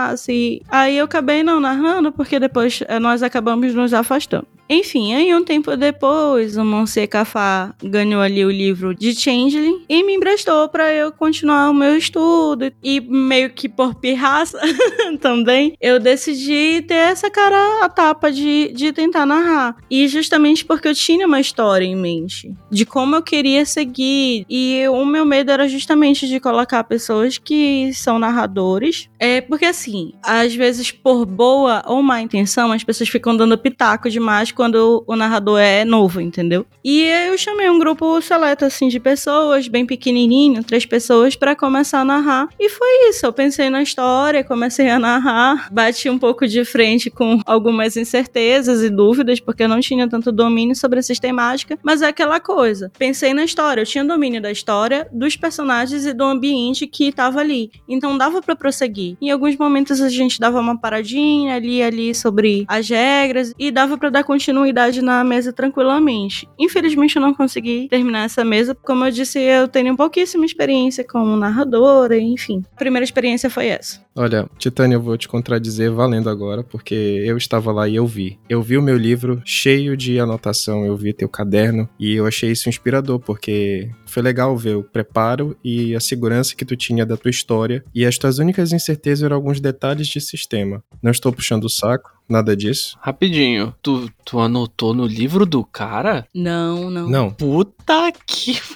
narrasse. Aí eu acabei não narrando, porque depois eh, nós acabamos nos afastando. Enfim, aí um tempo depois, o Monsieur Cafá ganhou ali o livro de Changeling e me emprestou para eu continuar o meu estudo. E meio que por pirraça *laughs* também, eu decidi ter essa cara a tapa de, de tentar narrar. E justamente porque eu tinha uma história em mente, de como eu queria seguir. E o meu medo era justamente de colocar pessoas que são narradores. É porque assim, às vezes por boa ou má intenção, as pessoas ficam dando pitaco demais quando o narrador é novo, entendeu? E eu chamei um grupo seleto, assim, de pessoas, bem pequenininho, três pessoas, para começar a narrar. E foi isso. Eu pensei na história, comecei a narrar, bati um pouco de frente com algumas incertezas e dúvidas, porque eu não tinha tanto domínio sobre a sistemática, mas é aquela coisa. Pensei na história, eu tinha domínio da história, dos personagens e do ambiente que estava ali. Então dava para prosseguir. Em alguns momentos a gente dava uma paradinha ali ali sobre as regras e dava para dar continuidade continuidade na mesa tranquilamente. Infelizmente eu não consegui terminar essa mesa, como eu disse, eu tenho pouquíssima experiência como narradora, enfim. A primeira experiência foi essa. Olha, Titânia, eu vou te contradizer valendo agora, porque eu estava lá e eu vi. Eu vi o meu livro cheio de anotação, eu vi teu caderno e eu achei isso inspirador, porque foi legal ver o preparo e a segurança que tu tinha da tua história e as tuas únicas incertezas eram alguns detalhes de sistema. Não estou puxando o saco, nada disso. Rapidinho, tu, tu anotou no livro do cara? Não, não. Não. Puta que. *laughs*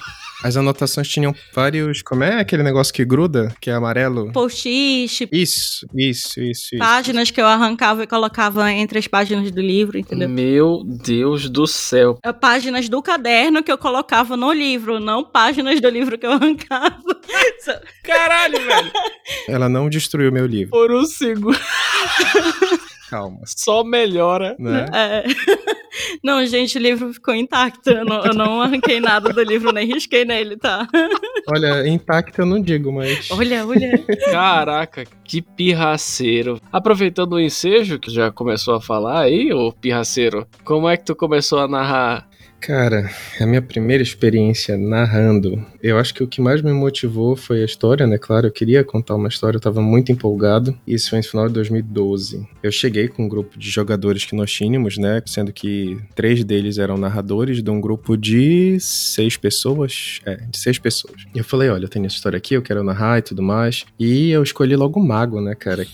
As anotações tinham vários. Como é aquele negócio que gruda, que é amarelo? Post-it, Isso, isso, isso, isso. páginas que eu arrancava e colocava entre as páginas do livro, entendeu? Meu Deus do céu. É, Páginas do caderno que eu colocava no livro, não páginas do livro que eu arrancava. Caralho, velho. Ela não destruiu meu livro. Por um segundo. *laughs* Calma. Só melhora. Né? É. *laughs* Não, gente, o livro ficou intacto. Eu não, eu não arranquei nada do livro, nem risquei nele, tá? *laughs* Olha, intacto eu não digo, mas. Olha, olha. Caraca, que pirraceiro. Aproveitando o ensejo que já começou a falar aí, ô pirraceiro, como é que tu começou a narrar? Cara, a minha primeira experiência narrando, eu acho que o que mais me motivou foi a história, né? Claro, eu queria contar uma história, eu tava muito empolgado. Isso foi no final de 2012. Eu cheguei com um grupo de jogadores que nós tínhamos, né? Sendo que três deles eram narradores de um grupo de seis pessoas. É, de seis pessoas. E eu falei: olha, eu tenho essa história aqui, eu quero narrar e tudo mais. E eu escolhi logo o Mago, né, cara?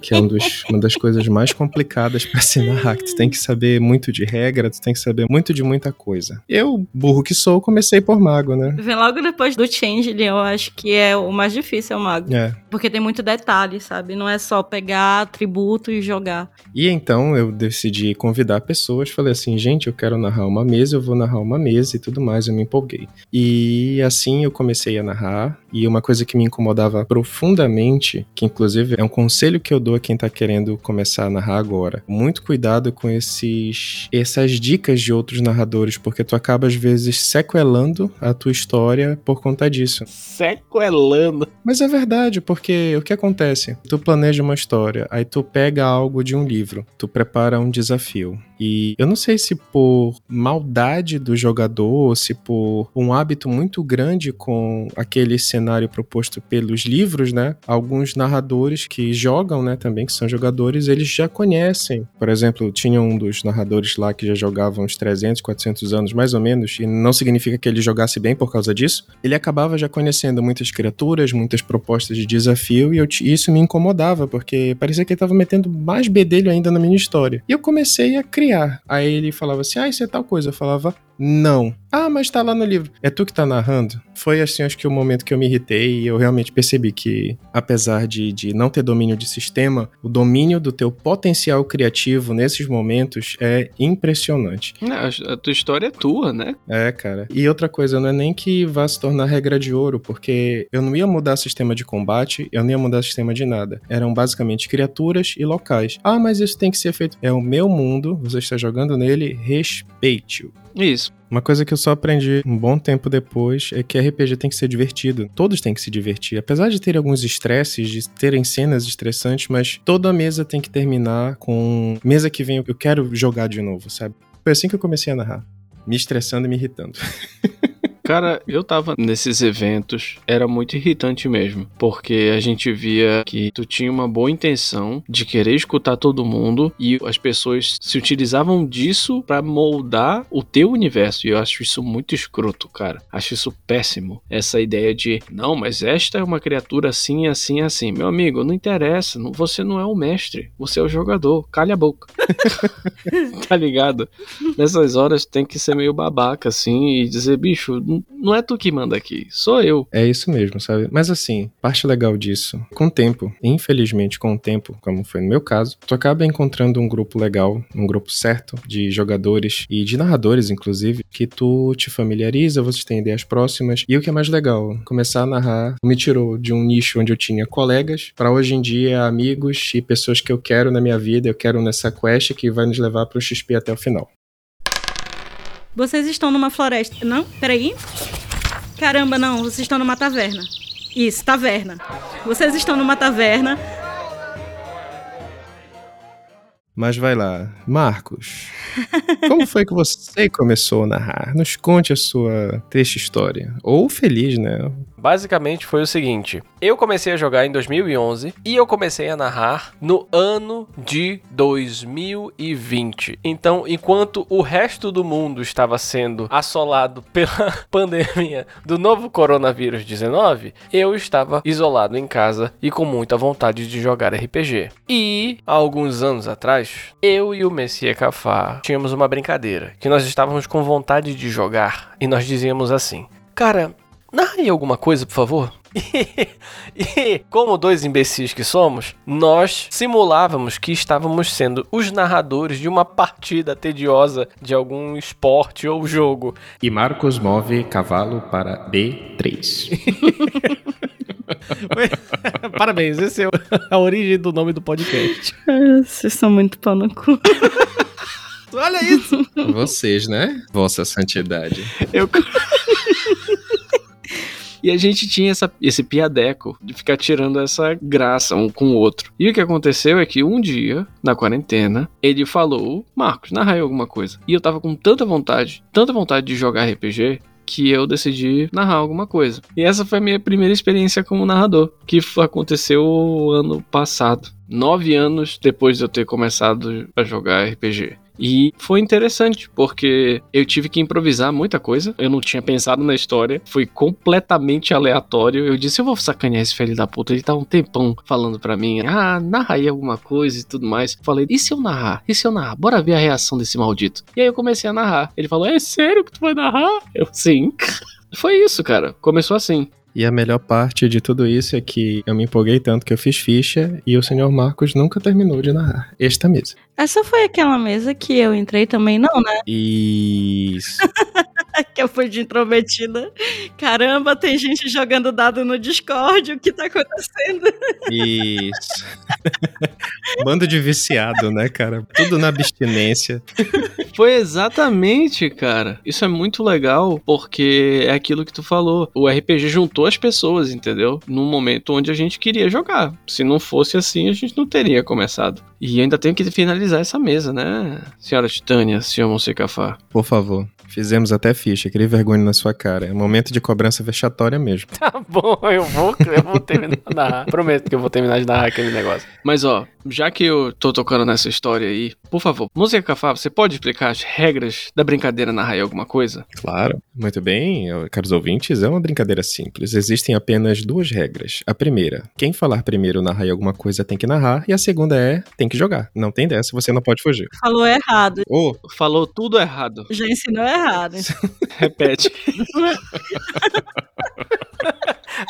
Que é um dos, uma das coisas mais complicadas pra se narrar, tu tem que saber muito de regra, tu tem que saber muito de muita coisa. Eu, burro que sou, comecei por mago, né? Vem logo depois do Changeling, eu acho que é o mais difícil, é o mago. É. Porque tem muito detalhe, sabe? Não é só pegar atributo e jogar. E então eu decidi convidar pessoas, falei assim, gente, eu quero narrar uma mesa, eu vou narrar uma mesa e tudo mais, eu me empolguei. E assim eu comecei a narrar, E uma coisa que me incomodava profundamente, que inclusive é um conselho que eu dou a quem tá querendo começar a narrar agora. Muito cuidado com esses essas dicas de outros narradores, porque tu acaba às vezes sequelando a tua história por conta disso. Sequelando. Mas é verdade, porque o que acontece? Tu planeja uma história, aí tu pega algo de um livro, tu prepara um desafio. E eu não sei se por maldade do jogador ou se por um hábito muito grande com aquele cenário proposto pelos livros, né? Alguns narradores que jogam, né, também, que são jogadores, eles já conhecem. Por exemplo, tinha um dos narradores lá que já jogava uns 300, 400 anos mais ou menos, e não significa que ele jogasse bem por causa disso. Ele acabava já conhecendo muitas criaturas, muitas propostas de desafio, e eu, isso me incomodava, porque parecia que ele estava metendo mais bedelho ainda na minha história. E eu comecei a criar criar. Aí ele falava assim: ah, isso é tal coisa. Eu falava: não. Ah, mas tá lá no livro. É tu que tá narrando? Foi assim, acho que o momento que eu me irritei e eu realmente percebi que, apesar de, de não ter domínio de sistema, o domínio do teu potencial criativo nesses momentos é impressionante. a tua história é tua, né? É, cara. E outra coisa, não é nem que vá se tornar regra de ouro, porque eu não ia mudar sistema de combate, eu não ia mudar sistema de nada. Eram basicamente criaturas e locais. Ah, mas isso tem que ser feito. É o meu mundo, você está jogando nele, respeite-o. Isso. Uma coisa que eu só aprendi um bom tempo depois é que RPG tem que ser divertido. Todos têm que se divertir. Apesar de ter alguns estresses, de terem cenas estressantes, mas toda mesa tem que terminar com mesa que vem eu quero jogar de novo, sabe? Foi assim que eu comecei a narrar. Me estressando e me irritando. *laughs* Cara, eu tava nesses eventos, era muito irritante mesmo, porque a gente via que tu tinha uma boa intenção de querer escutar todo mundo e as pessoas se utilizavam disso para moldar o teu universo. E eu acho isso muito escroto, cara. Acho isso péssimo. Essa ideia de, não, mas esta é uma criatura assim, assim, assim. Meu amigo, não interessa, você não é o mestre, você é o jogador. Calha a boca. *laughs* tá ligado? Nessas horas tem que ser meio babaca assim e dizer, bicho, não é tu que manda aqui, sou eu. É isso mesmo, sabe? Mas assim, parte legal disso, com o tempo, infelizmente com o tempo, como foi no meu caso, tu acaba encontrando um grupo legal, um grupo certo de jogadores e de narradores, inclusive, que tu te familiariza, vocês têm ideias próximas. E o que é mais legal, começar a narrar me tirou de um nicho onde eu tinha colegas para hoje em dia amigos e pessoas que eu quero na minha vida, eu quero nessa quest que vai nos levar pro XP até o final. Vocês estão numa floresta. Não? Peraí. Caramba, não. Vocês estão numa taverna. Isso, taverna. Vocês estão numa taverna. Mas vai lá, Marcos. *laughs* Como foi que você começou a narrar? Nos conte a sua triste história. Ou feliz, né? Basicamente foi o seguinte: eu comecei a jogar em 2011 e eu comecei a narrar no ano de 2020. Então, enquanto o resto do mundo estava sendo assolado pela *laughs* pandemia do novo coronavírus 19, eu estava isolado em casa e com muita vontade de jogar RPG. E, alguns anos atrás, eu e o Messia Cafá tínhamos uma brincadeira que nós estávamos com vontade de jogar e nós dizíamos assim: Cara, narre alguma coisa, por favor. *laughs* E, como dois imbecis que somos, nós simulávamos que estávamos sendo os narradores de uma partida tediosa de algum esporte ou jogo. E Marcos move cavalo para B3. *laughs* Parabéns, essa é a origem do nome do podcast. Vocês são muito pau no cu. Olha isso! Vocês, né? Vossa Santidade. Eu. *laughs* E a gente tinha essa, esse piadeco de ficar tirando essa graça um com o outro. E o que aconteceu é que um dia, na quarentena, ele falou: Marcos, narra aí alguma coisa. E eu tava com tanta vontade, tanta vontade de jogar RPG, que eu decidi narrar alguma coisa. E essa foi a minha primeira experiência como narrador, que aconteceu ano passado. Nove anos depois de eu ter começado a jogar RPG. E foi interessante, porque eu tive que improvisar muita coisa. Eu não tinha pensado na história. Foi completamente aleatório. Eu disse, eu vou sacanear esse filho da puta. Ele tá um tempão falando para mim. Ah, narra aí alguma coisa e tudo mais. Falei, e se eu narrar? E se eu narrar? Bora ver a reação desse maldito. E aí eu comecei a narrar. Ele falou, é sério que tu vai narrar? Eu, sim. *laughs* Foi isso, cara. Começou assim. E a melhor parte de tudo isso é que eu me empolguei tanto que eu fiz ficha e o senhor Marcos nunca terminou de narrar esta mesa. Essa foi aquela mesa que eu entrei também, não, né? Isso. *laughs* *laughs* que eu fui de intrometida. Caramba, tem gente jogando dado no Discord, o que tá acontecendo? Isso. *laughs* Bando de viciado, né, cara? Tudo na abstinência. Foi exatamente, cara. Isso é muito legal, porque é aquilo que tu falou. O RPG juntou as pessoas, entendeu? Num momento onde a gente queria jogar. Se não fosse assim, a gente não teria começado. E ainda tenho que finalizar essa mesa, né, senhora Titânia, senhor Monsecafá? Por favor. Fizemos até ficha, aquele vergonha na sua cara. É momento de cobrança vexatória mesmo. Tá bom, eu vou, eu vou terminar de narrar. Prometo que eu vou terminar de narrar aquele negócio. Mas ó, já que eu tô tocando nessa história aí, por favor, Música Cafá, você pode explicar as regras da brincadeira narrar aí alguma coisa? Claro. Muito bem, caros ouvintes, é uma brincadeira simples. Existem apenas duas regras. A primeira, quem falar primeiro narrar aí alguma coisa tem que narrar, e a segunda é tem que jogar. Não tem dessa, você não pode fugir. Falou errado. Ô, Falou tudo errado. Já ensinou errado. *laughs* Repete. *laughs*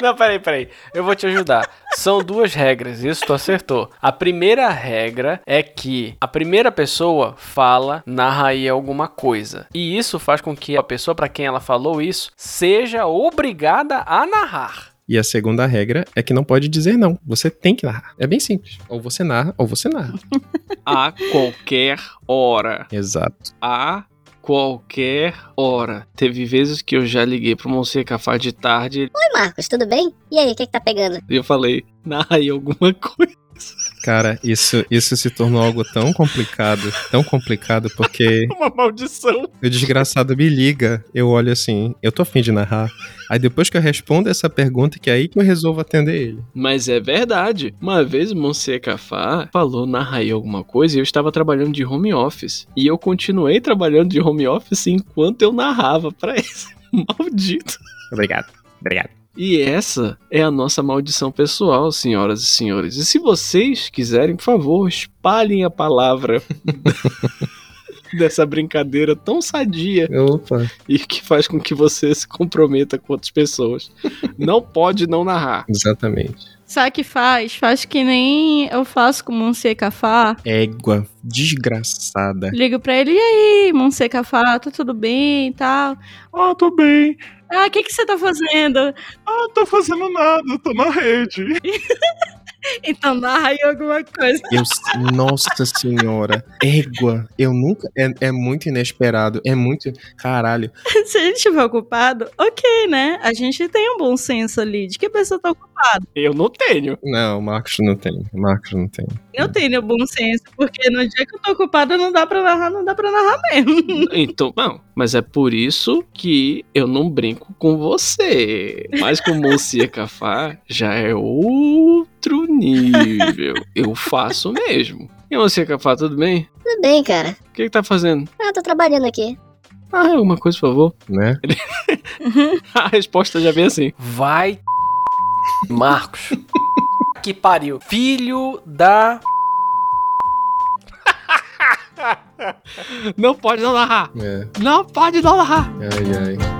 Não, peraí, peraí. Eu vou te ajudar. São duas regras, isso tu acertou. A primeira regra é que a primeira pessoa fala, narra aí alguma coisa. E isso faz com que a pessoa para quem ela falou isso seja obrigada a narrar. E a segunda regra é que não pode dizer não. Você tem que narrar. É bem simples. Ou você narra, ou você narra. *laughs* A qualquer hora. Exato. A qualquer hora. Teve vezes que eu já liguei pro Monsenhor Cafá de tarde Oi, Marcos, tudo bem? E aí, o que que tá pegando? e eu falei, narra aí alguma coisa. Cara, isso, isso se tornou algo tão complicado, tão complicado, porque *laughs* Uma maldição. o desgraçado me liga, eu olho assim, eu tô afim de narrar. Aí depois que eu respondo essa pergunta, que é aí que eu resolvo atender ele. Mas é verdade. Uma vez o Monsenhor Cafá falou narra aí alguma coisa e eu estava trabalhando de home office. E eu continuei trabalhando de home office enquanto eu narrava pra *laughs* esse maldito. Obrigado, obrigado. E essa é a nossa maldição pessoal, senhoras e senhores. E se vocês quiserem, por favor, espalhem a palavra *laughs* dessa brincadeira tão sadia Opa, e que faz com que você se comprometa com outras pessoas. Não pode não narrar. exatamente. Sabe o que faz? Faz que nem eu faço com o Monse Cafá. Égua desgraçada. Ligo pra ele, e aí, Monse Cafá, tá tudo bem e tal? Ah, tô bem. Ah, o que, que você tá fazendo? Ah, tô fazendo nada, tô na rede. *laughs* *laughs* Então narra aí alguma coisa. Eu, nossa senhora, égua. Eu nunca. É, é muito inesperado. É muito. Caralho. *laughs* Se a gente estiver ocupado, ok, né? A gente tem um bom senso ali de que a pessoa tá ocupada. Eu não tenho. Não, o Marcos não tem. O Marcos não tem. Eu tenho bom senso, porque no dia que eu tô ocupada não dá pra narrar, não dá pra narrar mesmo. *laughs* Então, não. Mas é por isso que eu não brinco com você. Mas com o Monsieur Cafá já é outro nível. Eu faço mesmo. E você, Cafá, tudo bem? Tudo bem, cara. O que, que tá fazendo? Ah, tô trabalhando aqui. Ah, alguma coisa, por favor. Né? *laughs* A resposta já vem assim. Vai, *laughs* Marcos. que pariu. Filho da. *laughs* Não pode não narrar. É. Não pode não narrar. Ai, ai.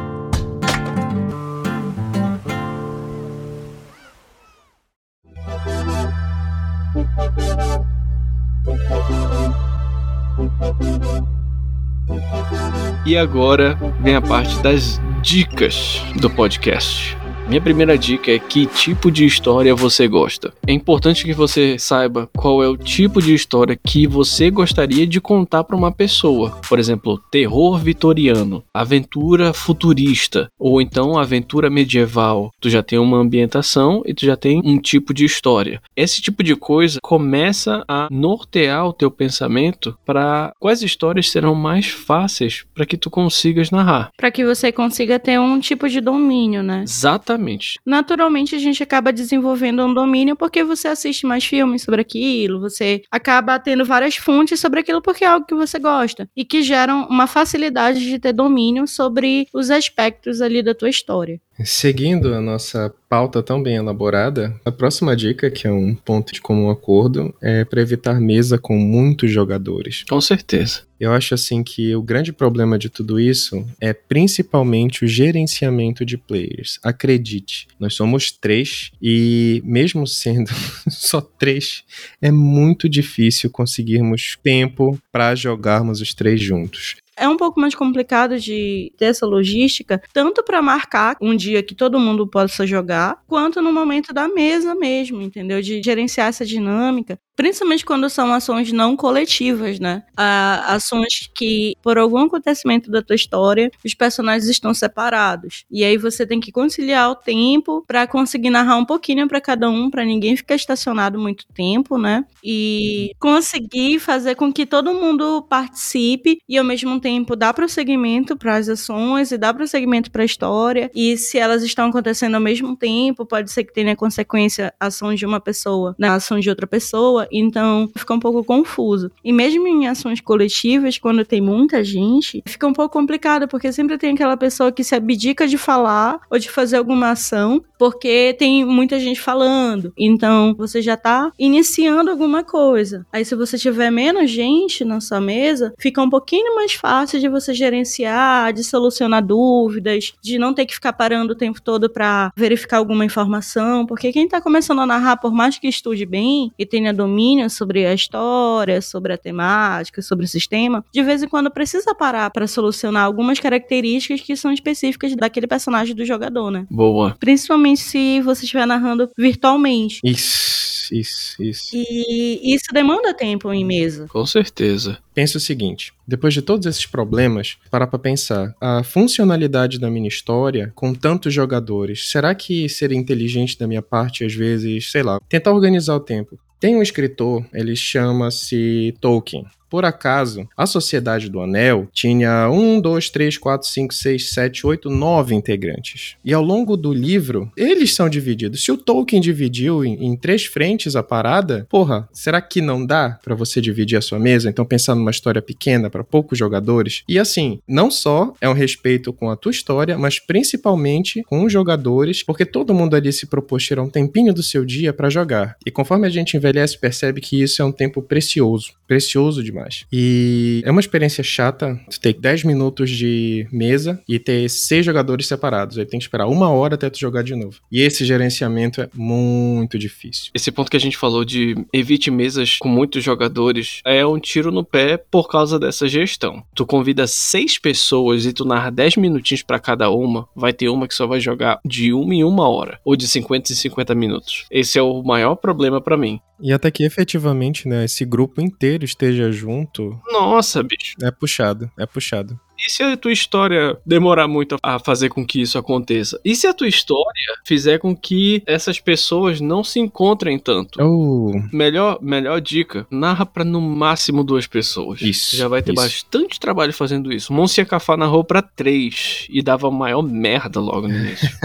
E agora vem a parte das dicas do podcast. Minha primeira dica é que tipo de história você gosta. É importante que você saiba qual é o tipo de história que você gostaria de contar para uma pessoa. Por exemplo, terror vitoriano, aventura futurista ou então aventura medieval. Tu já tem uma ambientação e tu já tem um tipo de história. Esse tipo de coisa começa a nortear o teu pensamento para quais histórias serão mais fáceis para que tu consigas narrar. Pra que você consiga ter um tipo de domínio, né? Exatamente. Naturalmente a gente acaba desenvolvendo um domínio porque você assiste mais filmes sobre aquilo, você acaba tendo várias fontes sobre aquilo porque é algo que você gosta e que geram uma facilidade de ter domínio sobre os aspectos ali da tua história. Seguindo a nossa pauta tão bem elaborada, a próxima dica, que é um ponto de comum acordo, é para evitar mesa com muitos jogadores. Com certeza. Eu acho assim que o grande problema de tudo isso é principalmente o gerenciamento de players. Acredite, nós somos três e mesmo sendo *laughs* só três, é muito difícil conseguirmos tempo para jogarmos os três juntos. É um pouco mais complicado de ter essa logística, tanto para marcar um dia que todo mundo possa jogar, quanto no momento da mesa mesmo, entendeu? De gerenciar essa dinâmica. Principalmente quando são ações não coletivas, né? Ah, ações que, por algum acontecimento da tua história, os personagens estão separados. E aí você tem que conciliar o tempo para conseguir narrar um pouquinho para cada um, para ninguém ficar estacionado muito tempo, né? E conseguir fazer com que todo mundo participe e ao mesmo tempo dar prosseguimento para as ações e dar prosseguimento para a história. E se elas estão acontecendo ao mesmo tempo, pode ser que tenha consequência a ação de uma pessoa na ação de outra pessoa então fica um pouco confuso. E mesmo em ações coletivas, quando tem muita gente, fica um pouco complicado, porque sempre tem aquela pessoa que se abdica de falar ou de fazer alguma ação, porque tem muita gente falando. Então você já tá iniciando alguma coisa. Aí se você tiver menos gente na sua mesa, fica um pouquinho mais fácil de você gerenciar, de solucionar dúvidas, de não ter que ficar parando o tempo todo para verificar alguma informação, porque quem tá começando a narrar, por mais que estude bem e tenha domínio domínio sobre a história, sobre a temática, sobre o sistema, de vez em quando precisa parar para solucionar algumas características que são específicas daquele personagem do jogador, né? Boa. Principalmente se você estiver narrando virtualmente. Isso, isso, isso. E isso demanda tempo em mesa. Com certeza. Pensa o seguinte: depois de todos esses problemas, parar pra pensar. A funcionalidade da minha história, com tantos jogadores, será que seria inteligente da minha parte, às vezes, sei lá, tentar organizar o tempo? Tem um escritor, ele chama-se Tolkien. Por acaso, a Sociedade do Anel tinha 1, 2, 3, 4, 5, 6, 7, 8, 9 integrantes. E ao longo do livro, eles são divididos. Se o Tolkien dividiu em, em três frentes a parada, porra, será que não dá para você dividir a sua mesa? Então, pensar numa história pequena para poucos jogadores. E assim, não só é um respeito com a tua história, mas principalmente com os jogadores, porque todo mundo ali se propôs tirar um tempinho do seu dia para jogar. E conforme a gente envelhece, percebe que isso é um tempo precioso. Precioso demais demais. E é uma experiência chata tu ter 10 minutos de mesa e ter seis jogadores separados. Aí tem que esperar uma hora até tu jogar de novo. E esse gerenciamento é muito difícil. Esse ponto que a gente falou de evite mesas com muitos jogadores é um tiro no pé por causa dessa gestão. Tu convida seis pessoas e tu narra 10 minutinhos para cada uma, vai ter uma que só vai jogar de uma em uma hora, ou de 50 em 50 minutos. Esse é o maior problema para mim. E até que efetivamente, né, esse grupo inteiro esteja junto. Nossa, bicho. É puxado, é puxado. E se a tua história demorar muito a fazer com que isso aconteça? E se a tua história fizer com que essas pessoas não se encontrem tanto? Oh. Melhor, melhor dica: narra pra no máximo duas pessoas. Isso. Já vai ter isso. bastante trabalho fazendo isso. Monsieur Cafá narrou pra três e dava maior merda logo no início. *laughs*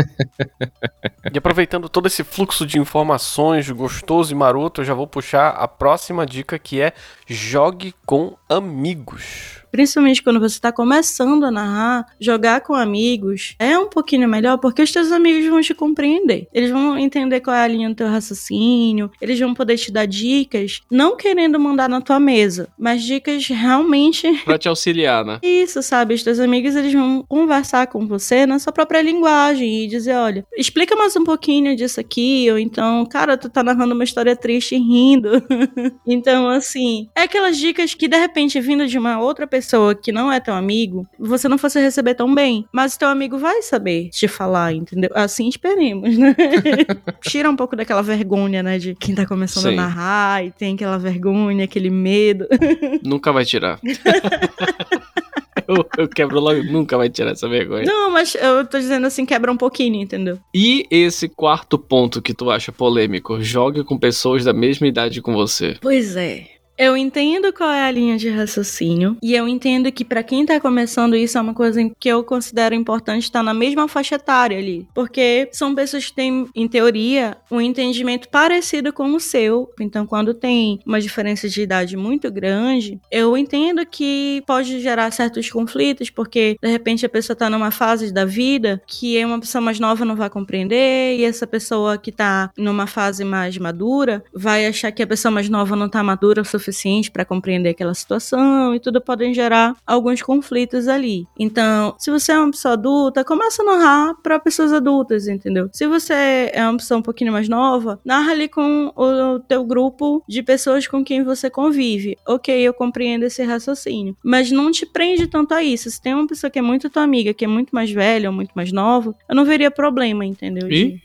E aproveitando todo esse fluxo de informações gostoso e maroto, eu já vou puxar a próxima dica que é jogue com amigos. Principalmente quando você está começando a narrar, jogar com amigos é um pouquinho melhor porque os teus amigos vão te compreender. Eles vão entender qual é a linha do teu raciocínio, eles vão poder te dar dicas, não querendo mandar na tua mesa, mas dicas realmente *laughs* pra te auxiliar, né? Isso, sabe? Os teus amigos eles vão conversar com você na sua própria linguagem e dizer: olha, explica mais um pouquinho disso aqui, ou então, cara, tu tá narrando uma história triste e rindo. *laughs* então, assim, é aquelas dicas que de repente vindo de uma outra pessoa que não é teu amigo, você não fosse receber tão bem. Mas teu amigo vai saber te falar, entendeu? Assim esperemos, né? *laughs* Tira um pouco daquela vergonha, né? De quem tá começando Sim. a narrar e tem aquela vergonha, aquele medo. *laughs* Nunca vai tirar. *laughs* eu, eu quebro logo, nunca vai tirar essa vergonha. Não, mas eu tô dizendo assim, quebra um pouquinho, entendeu? E esse quarto ponto que tu acha polêmico? Jogue com pessoas da mesma idade com você. Pois é. Eu entendo qual é a linha de raciocínio e eu entendo que pra quem tá começando isso é uma coisa que eu considero importante estar na mesma faixa etária ali, porque são pessoas que têm, em teoria, um entendimento parecido com o seu. Então, quando tem uma diferença de idade muito grande, eu entendo que pode gerar certos conflitos, porque de repente a pessoa tá numa fase da vida que uma pessoa mais nova não vai compreender e essa pessoa que tá numa fase mais madura vai achar que a pessoa mais nova não tá madura o suficiente suficiente para compreender aquela situação e tudo podem gerar alguns conflitos ali. Então, se você é uma pessoa adulta, começa a narrar para pessoas adultas, entendeu? Se você é uma pessoa um pouquinho mais nova, narra ali com o teu grupo de pessoas com quem você convive. Ok, eu compreendo esse raciocínio. Mas não te prende tanto a isso. Se tem uma pessoa que é muito tua amiga, que é muito mais velha ou muito mais nova, eu não veria problema, entendeu? De-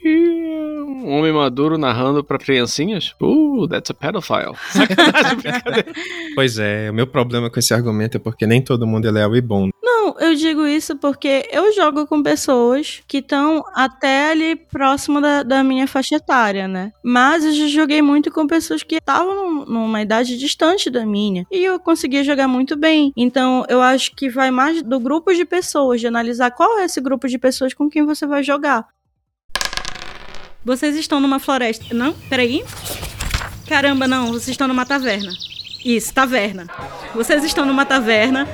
um homem maduro narrando pra criancinhas? Uh, that's a pedophile. *laughs* Sacanagem. *laughs* Pois é, o meu problema com esse argumento é porque nem todo mundo é leal e bom. Não, eu digo isso porque eu jogo com pessoas que estão até ali próximo da, da minha faixa etária, né? Mas eu já joguei muito com pessoas que estavam num- numa idade distante da minha. E eu conseguia jogar muito bem. Então eu acho que vai mais do grupo de pessoas, de analisar qual é esse grupo de pessoas com quem você vai jogar. Vocês estão numa floresta. Não? Peraí. Caramba, não, vocês estão numa taverna. Isso, taverna. Vocês estão numa taverna.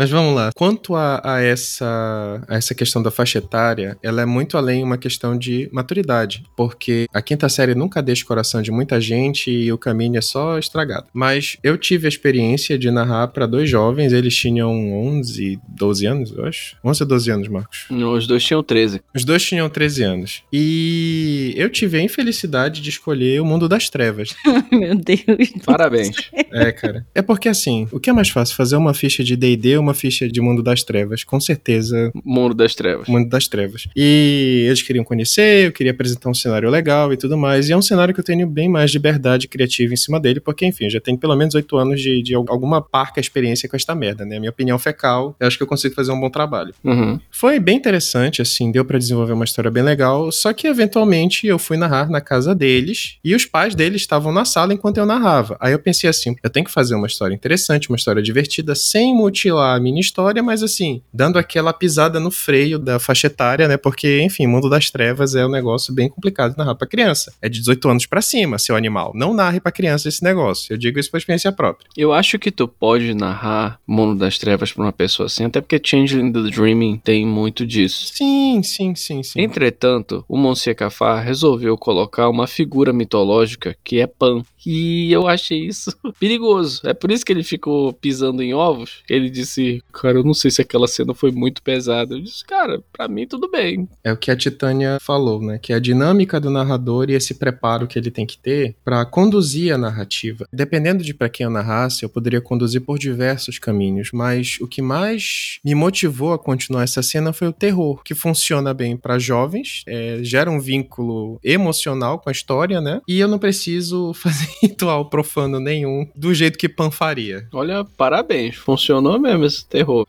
Mas vamos lá. Quanto a, a essa, a essa questão da faixa etária, ela é muito além uma questão de maturidade. Porque a quinta série nunca deixa o coração de muita gente e o caminho é só estragado. Mas eu tive a experiência de narrar para dois jovens, eles tinham 11, 12 anos, eu acho. 11 ou 12 anos, Marcos. Os dois tinham 13. Os dois tinham 13 anos. E eu tive a infelicidade de escolher o mundo das trevas. *laughs* Meu Deus. Parabéns. É, cara. É porque assim, o que é mais fácil? Fazer uma ficha de DD ou uma ficha de Mundo das Trevas? Com certeza, Mundo das Trevas. Mundo das Trevas. E eles queriam conhecer, eu queria apresentar um cenário legal e tudo mais. E é um cenário que eu tenho bem mais liberdade criativa em cima dele, porque, enfim, eu já tenho pelo menos oito anos de, de alguma parca experiência com esta merda, né? Minha opinião fecal, eu acho que eu consigo fazer um bom trabalho. Uhum. Foi bem interessante, assim, deu pra desenvolver uma história bem legal, só que eventualmente eu fui narrar na casa deles e os pais deles estavam na sala enquanto eu narrava. Aí eu pensei assim, eu tenho que fazer uma história interessante, uma história divertida, sem mutilar a minha história, mas assim, dando aquela pisada no freio da faixa etária, né? Porque, enfim, Mundo das Trevas é um negócio bem complicado de narrar pra criança. É de 18 anos pra cima, seu animal. Não narre pra criança esse negócio. Eu digo isso por experiência própria. Eu acho que tu pode narrar Mundo das Trevas pra uma pessoa assim, até porque Changeling the Dreaming tem muito disso. Sim, sim, sim, sim. Entretanto, o Monsieur Cafá resolveu colocar uma figura mitológica que é Pan. E eu achei isso *laughs* perigoso. É por isso que ele ficou pisando em ovos. Ele disse, cara, eu não sei se aquela cena foi muito pesada. Eu disse, cara, pra mim tudo bem. É o que a Titânia falou, né? Que é a dinâmica do narrador e esse preparo que ele tem que ter pra conduzir a narrativa. Dependendo de pra quem eu narrasse, eu poderia conduzir por diversos caminhos, mas o que mais me motivou a continuar essa cena foi o terror, que funciona bem pra jovens, é, gera um vínculo emocional com a história, né? E eu não preciso *laughs* fazer ritual profano nenhum do jeito que Pan faria. Olha, parabéns. Funcionou mesmo esse terror.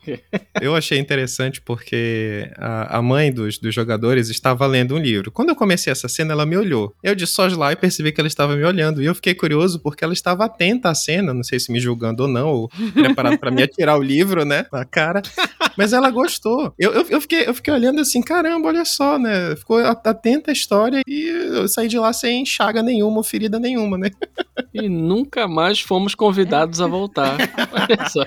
Eu achei interessante porque a, a mãe dos, dos jogadores estava lendo um livro. Quando eu comecei essa cena, ela me olhou. Eu de sós lá e percebi que ela estava me olhando. E eu fiquei curioso porque ela estava atenta à cena, não sei se me julgando ou não, ou preparado para me atirar o livro, né, na cara. Mas ela gostou. Eu, eu, eu, fiquei, eu fiquei olhando assim, caramba, olha só, né? Ficou atenta à história e eu saí de lá sem chaga nenhuma ou ferida nenhuma, né? E nunca mais fomos convidados a voltar. Olha só.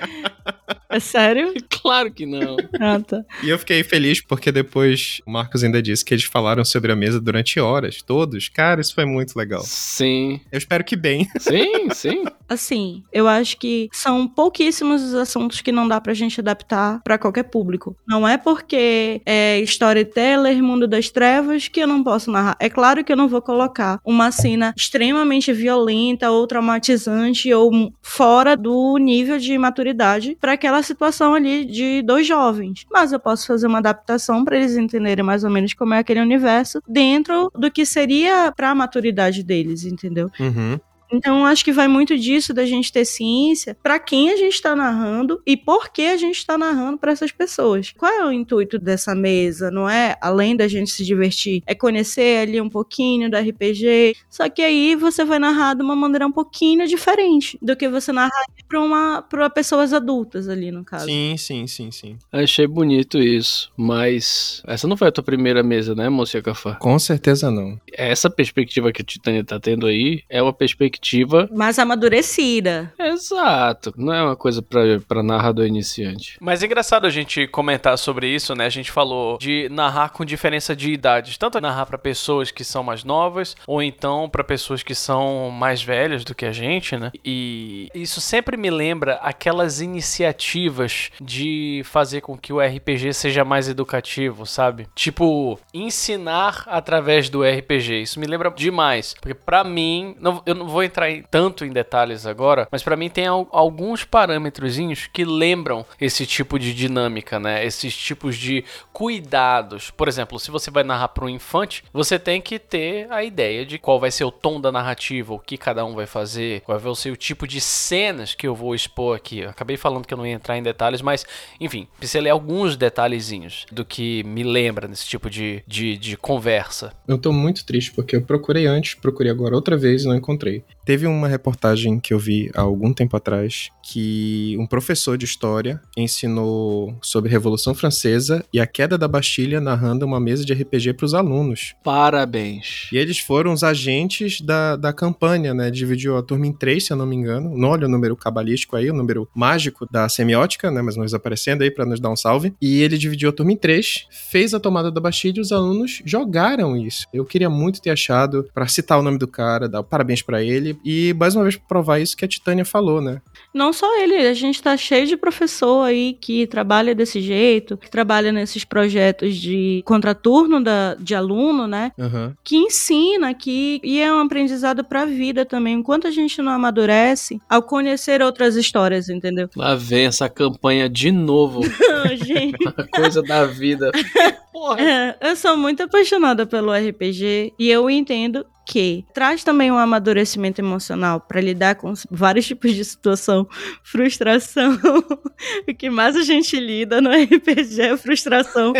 É sério? *laughs* Claro que não. Ah, tá. E eu fiquei feliz porque depois o Marcos ainda disse que eles falaram sobre a mesa durante horas, todos. Cara, isso foi muito legal. Sim. Eu espero que bem. Sim, *laughs* sim. Assim, eu acho que são pouquíssimos os assuntos que não dá pra gente adaptar pra qualquer público. Não é porque é storyteller, mundo das trevas, que eu não posso narrar. É claro que eu não vou colocar uma cena extremamente violenta ou traumatizante ou fora do nível de maturidade pra aquela situação ali de dois jovens. Mas eu posso fazer uma adaptação pra eles entenderem mais ou menos como é aquele universo dentro do que seria pra maturidade deles, entendeu? Uhum. Então, acho que vai muito disso da gente ter ciência para quem a gente está narrando e por que a gente está narrando para essas pessoas. Qual é o intuito dessa mesa? Não é além da gente se divertir, é conhecer ali um pouquinho do RPG. Só que aí você vai narrar de uma maneira um pouquinho diferente do que você narrar para uma para pessoas adultas ali no caso. Sim, sim, sim, sim. Achei bonito isso, mas essa não foi a tua primeira mesa, né, Mocia Cafá? Com certeza não. Essa perspectiva que a Titânia tá tendo aí é uma perspectiva perspectiva. Mais amadurecida. Exato. Não é uma coisa pra, pra narrador iniciante. Mas é engraçado a gente comentar sobre isso, né? A gente falou de narrar com diferença de idades, tanto narrar pra pessoas que são mais novas ou então pra pessoas que são mais velhas do que a gente, né? E isso sempre me lembra aquelas iniciativas de fazer com que o RPG seja mais educativo, sabe? Tipo, ensinar através do RPG. Isso me lembra demais, porque pra mim, não- eu não vou entrar em- tanto em detalhes agora, mas pra mim tem al- alguns parâmetrozinhos que lembram esse tipo de dinâmica, né? Esses tipos de cuidados. Por exemplo, se você vai narrar para um infante, você tem que ter a ideia de qual vai ser o tom da narrativa, o que cada um vai fazer, qual vai ser o tipo de cenas que eu vou expor aqui. Eu acabei falando que eu não ia entrar em detalhes, mas enfim, pincelei alguns detalhezinhos do que me lembra nesse tipo de, de, de conversa. Eu tô muito triste porque eu procurei antes, procurei agora outra vez e não encontrei. Teve uma reportagem que eu vi há algum tempo atrás que um professor de história ensinou sobre a Revolução Francesa e a queda da Bastilha narrando uma mesa de RPG para os alunos. Parabéns. E eles foram os agentes da, da campanha, né? Dividiu a turma em três, se eu não me engano. Não olha o número cabalístico aí, o número mágico da semiótica, né? Mas nós aparecendo aí para nos dar um salve. E ele dividiu a turma em três, fez a tomada da Bastilha e os alunos jogaram isso. Eu queria muito ter achado para citar o nome do cara, dar parabéns para ele e mais uma vez provar isso que a Titânia falou, né? Não só ele, a gente tá cheio de professor aí que trabalha desse jeito, que trabalha nesses projetos de contraturno da, de aluno, né? Aham. Que ensina que e é um aprendizado pra vida também. Enquanto a gente não amadurece, ao conhecer outras histórias, entendeu? Lá vem essa campanha de novo. *laughs* Gente. *laughs* A coisa da vida. *laughs* Porra. É, eu sou muito apaixonada pelo RPG e eu entendo que traz também um amadurecimento emocional pra lidar com vários tipos de situação, *laughs* frustração. *laughs* o que mais a gente lida no *laughs* RPG é frustração.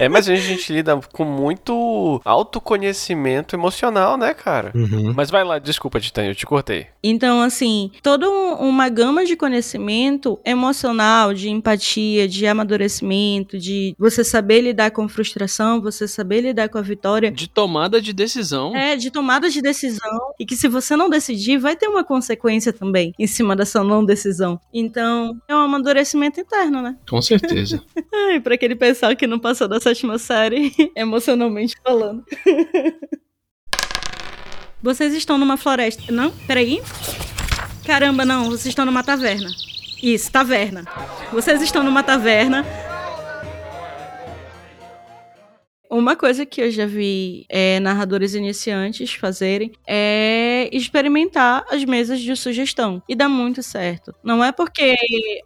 É, mas a gente lida com muito autoconhecimento emocional, né, cara? Uhum. Mas vai lá, desculpa, Titã, eu te cortei. Então, assim, toda um- uma gama de conhecimento emocional, de empatia, de amadurecimento, de você saber lidar com frustração, você saber lidar com a vitória. De tomada de decisão. É, de tomada de decisão. E que se você não decidir, vai ter uma consequência também em cima dessa não decisão. Então, é um amadurecimento interno, né? Com certeza. *laughs* Ai, pra aquele pessoal que não passou da sétima série, *laughs* emocionalmente falando. *laughs* Vocês estão numa floresta. Não? Peraí. Caramba, não. Vocês estão numa taverna. Isso, taverna. Vocês estão numa taverna. Uma coisa que eu já vi é, narradores iniciantes fazerem é experimentar as mesas de sugestão. E dá muito certo. Não é porque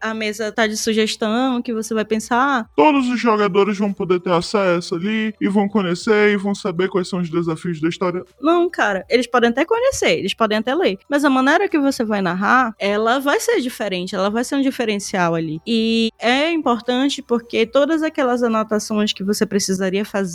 a mesa tá de sugestão que você vai pensar, "Ah, Todos os jogadores vão poder ter acesso ali e vão conhecer e vão saber quais são os desafios da história. Não, cara, eles podem até conhecer, eles podem até ler. Mas a maneira que você vai narrar, ela vai ser diferente, ela vai ser um diferencial ali. E é importante porque todas aquelas anotações que você precisaria fazer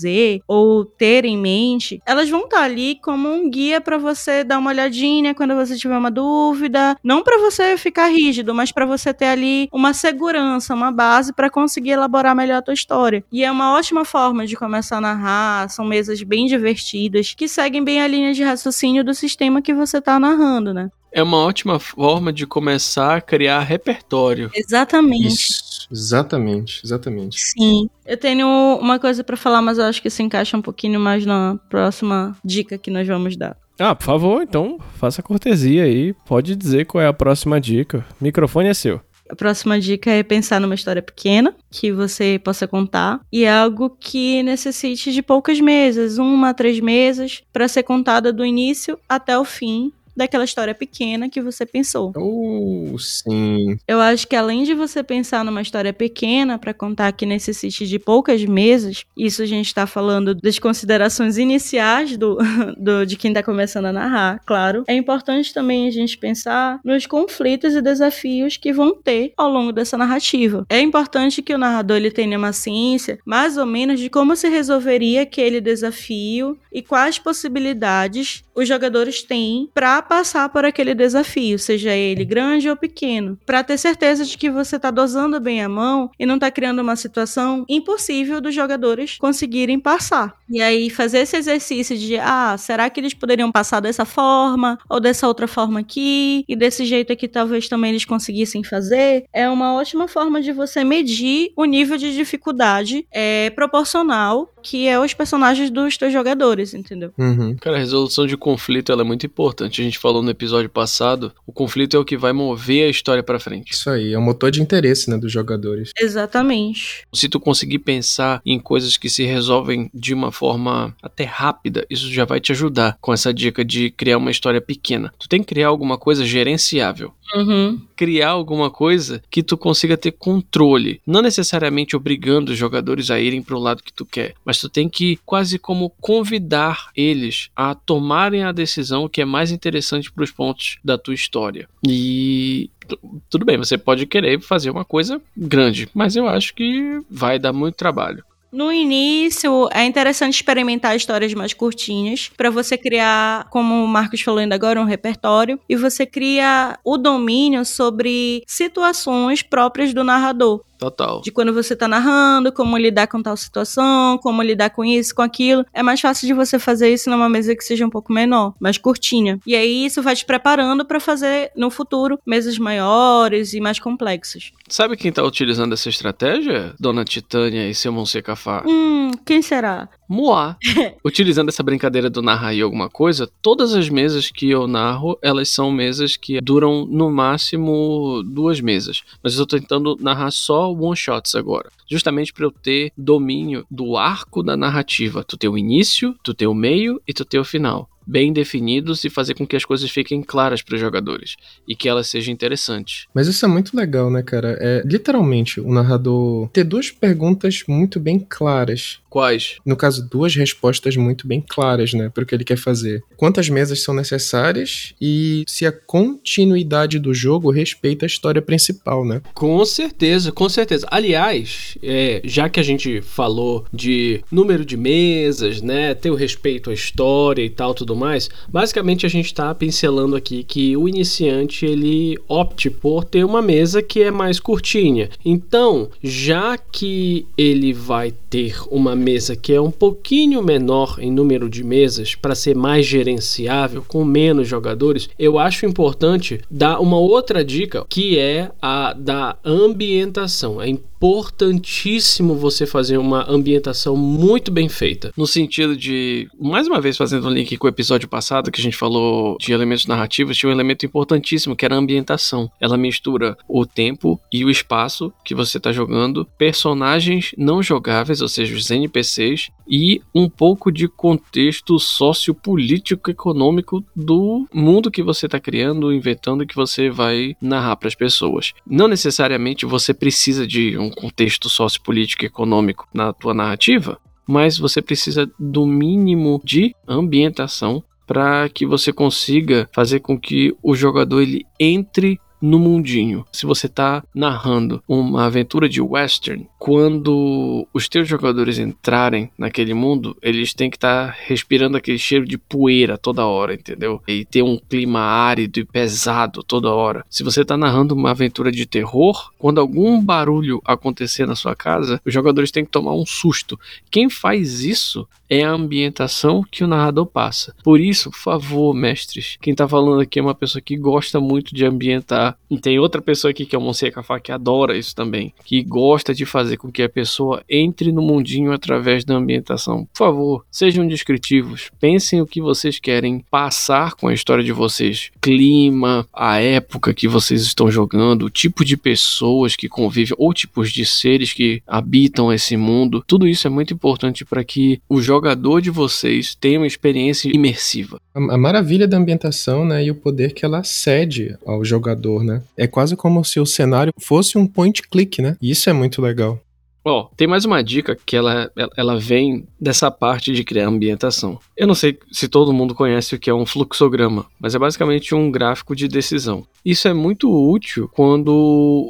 ou ter em mente, elas vão estar ali como um guia pra você dar uma olhadinha quando você tiver uma dúvida. Não pra você ficar rígido, mas pra você ter ali uma segurança, uma base pra conseguir elaborar melhor a tua história. E é uma ótima forma de começar a narrar, são mesas bem divertidas, que seguem bem a linha de raciocínio do sistema que você tá narrando, né? É uma ótima forma de começar a criar repertório. Exatamente. Isso, exatamente, exatamente. Sim. Eu tenho uma coisa pra falar, mas eu acho que se encaixa um pouquinho mais na próxima dica que nós vamos dar. Ah, por favor, então faça a cortesia aí. Pode dizer qual é a próxima dica. O microfone é seu. A próxima dica é pensar numa história pequena que você possa contar e algo que necessite de poucas mesas, uma a três mesas, para ser contada do início até o fim daquela história pequena que você pensou. Oh, sim. Eu acho que além de você pensar numa história pequena para contar que necessite de poucas mesas, isso a gente está falando das considerações iniciais do, *laughs* do de quem está começando a narrar, claro. É importante também a gente pensar nos conflitos e desafios que vão ter ao longo dessa narrativa. É importante que o narrador ele tenha uma ciência mais ou menos de como se resolveria aquele desafio e quais possibilidades os jogadores têm para passar por aquele desafio, seja ele grande ou pequeno, para ter certeza de que você tá dosando bem a mão e não tá criando uma situação impossível dos jogadores conseguirem passar. E aí fazer esse exercício de, ah, será que eles poderiam passar dessa forma ou dessa outra forma aqui e desse jeito aqui talvez também eles conseguissem fazer, é uma ótima forma de você medir o nível de dificuldade é, proporcional que é os personagens dos teus jogadores, entendeu? Uhum. Cara, a resolução de conflito ela é muito importante. A gente falou no episódio passado, o conflito é o que vai mover a história pra frente. Isso aí, é o motor de interesse, né, dos jogadores. Exatamente. Se tu conseguir pensar em coisas que se resolvem de uma forma até rápida, isso já vai te ajudar com essa dica de criar uma história pequena. Tu tem que criar alguma coisa gerenciável. Uhum. Criar alguma coisa que tu consiga ter controle, não necessariamente obrigando os jogadores a irem para o lado que tu quer, mas tu tem que quase como convidar eles a tomarem a decisão que é mais interessante para os pontos da tua história. E tu- tudo bem, você pode querer fazer uma coisa grande, mas eu acho que vai dar muito trabalho. No início, é interessante experimentar histórias mais curtinhas para você criar, como o Marcos falou ainda agora, um repertório e você cria o domínio sobre situações próprias do narrador. Total. De quando você tá narrando, como lidar com tal situação, como lidar com isso, com aquilo. É mais fácil de você fazer isso numa mesa que seja um pouco menor, mais curtinha. E aí isso vai te preparando para fazer no futuro mesas maiores e mais complexas. Sabe quem tá utilizando essa estratégia? Dona Titânia e seu Monsecafá. Hum, quem será? Moá. *laughs* Utilizando essa brincadeira do narrar aí alguma coisa, todas as mesas que eu narro, elas são mesas que duram no máximo duas mesas. Mas eu tô tentando narrar só one shots agora. Justamente para eu ter domínio do arco da narrativa. Tu ter o início, tu ter o meio e tu ter o final. Bem definidos e fazer com que as coisas fiquem claras para os jogadores e que elas sejam interessantes. Mas isso é muito legal, né, cara? É literalmente o narrador ter duas perguntas muito bem claras. Quais? No caso, duas respostas muito bem claras, né, para o que ele quer fazer. Quantas mesas são necessárias e se a continuidade do jogo respeita a história principal, né? Com certeza, com certeza. Aliás, é, já que a gente falou de número de mesas, né, ter o respeito à história e tal, tudo mais, basicamente a gente está pincelando aqui que o iniciante ele opte por ter uma mesa que é mais curtinha. Então, já que ele vai ter uma mesa que é um pouquinho menor em número de mesas para ser mais gerenciável com menos jogadores, eu acho importante dar uma outra dica que é a da ambientação. É importantíssimo você fazer uma ambientação muito bem feita. No sentido de, mais uma vez fazendo um link com o episódio passado que a gente falou de elementos narrativos, tinha um elemento importantíssimo que era a ambientação. Ela mistura o tempo e o espaço que você está jogando, personagens não jogáveis, ou seja, os NPCs, e um pouco de contexto sociopolítico econômico do mundo que você está criando, inventando que você vai narrar para as pessoas. Não necessariamente você precisa de um contexto sociopolítico econômico na tua narrativa, mas você precisa do mínimo de ambientação para que você consiga fazer com que o jogador ele entre no mundinho. Se você está narrando uma aventura de western, quando os teus jogadores entrarem naquele mundo, eles têm que estar tá respirando aquele cheiro de poeira toda hora, entendeu? E ter um clima árido e pesado toda hora. Se você está narrando uma aventura de terror, quando algum barulho acontecer na sua casa, os jogadores têm que tomar um susto. Quem faz isso é a ambientação que o narrador passa. Por isso, por favor, mestres, quem tá falando aqui é uma pessoa que gosta muito de ambientar. E tem outra pessoa aqui que é o Monseca Cafá que adora isso também, que gosta de fazer com que a pessoa entre no mundinho através da ambientação. Por favor, sejam descritivos, pensem o que vocês querem passar com a história de vocês. Clima, a época que vocês estão jogando, o tipo de pessoas que convivem ou tipos de seres que habitam esse mundo. Tudo isso é muito importante para que o jogador de vocês tenha uma experiência imersiva. A, a maravilha da ambientação, né, e o poder que ela cede ao jogador, né? É quase como se o cenário fosse um point click, né? E isso é muito legal. Ó, oh, tem mais uma dica que ela, ela vem dessa parte de criar ambientação. Eu não sei se todo mundo conhece o que é um fluxograma, mas é basicamente um gráfico de decisão. Isso é muito útil quando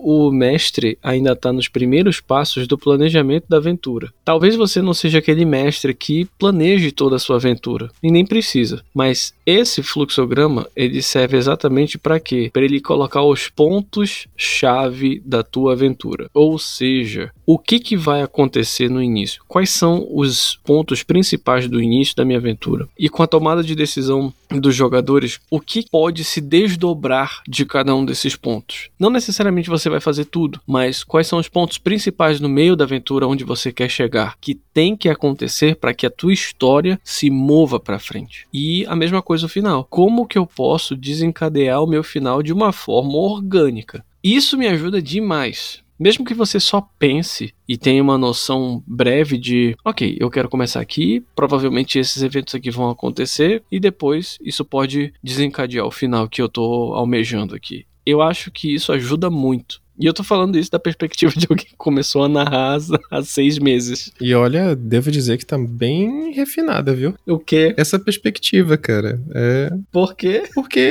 o mestre ainda está nos primeiros passos do planejamento da aventura. Talvez você não seja aquele mestre que planeje toda a sua aventura, e nem precisa, mas Esse fluxograma, ele serve exatamente para quê? Para ele colocar os pontos chave da tua aventura. Ou seja, o que que vai acontecer no início? Quais são os pontos principais do início da minha aventura? E com a tomada de decisão dos jogadores, o que pode se desdobrar de cada um desses pontos? Não necessariamente você vai fazer tudo, mas quais são os pontos principais no meio da aventura onde você quer chegar, que tem que acontecer para que a tua história se mova para frente. E a mesma coisa no final. Como que eu posso desencadear o meu final de uma forma orgânica? Isso me ajuda demais. Mesmo que você só pense e tenha uma noção breve de, ok, eu quero começar aqui, provavelmente esses eventos aqui vão acontecer e depois isso pode desencadear o final que eu tô almejando aqui. Eu acho que isso ajuda muito. E eu tô falando isso da perspectiva de alguém que começou a narrar há seis meses. E olha, devo dizer que tá bem refinada, viu? O quê? Essa perspectiva, cara. É. Por quê? Porque.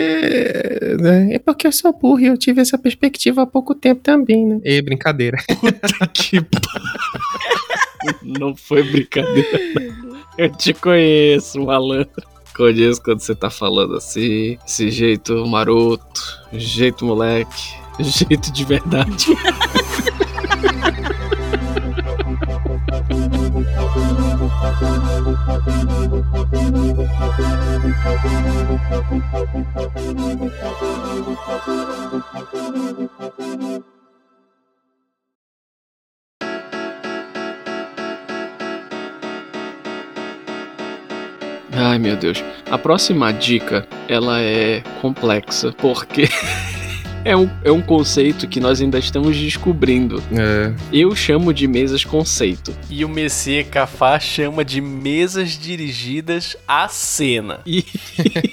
Né? É porque eu sou burro e eu tive essa perspectiva há pouco tempo também, né? É brincadeira. *laughs* Puta que Não foi brincadeira. Não. Eu te conheço, malandro. Conheço quando você tá falando assim, esse jeito maroto, jeito moleque. *laughs* Jeito de verdade. Ai meu Deus. A próxima dica, ela é complexa, porque *laughs* É um, é um conceito que nós ainda estamos descobrindo. É. Eu chamo de mesas conceito. E o Messias Cafá chama de mesas dirigidas à cena. E...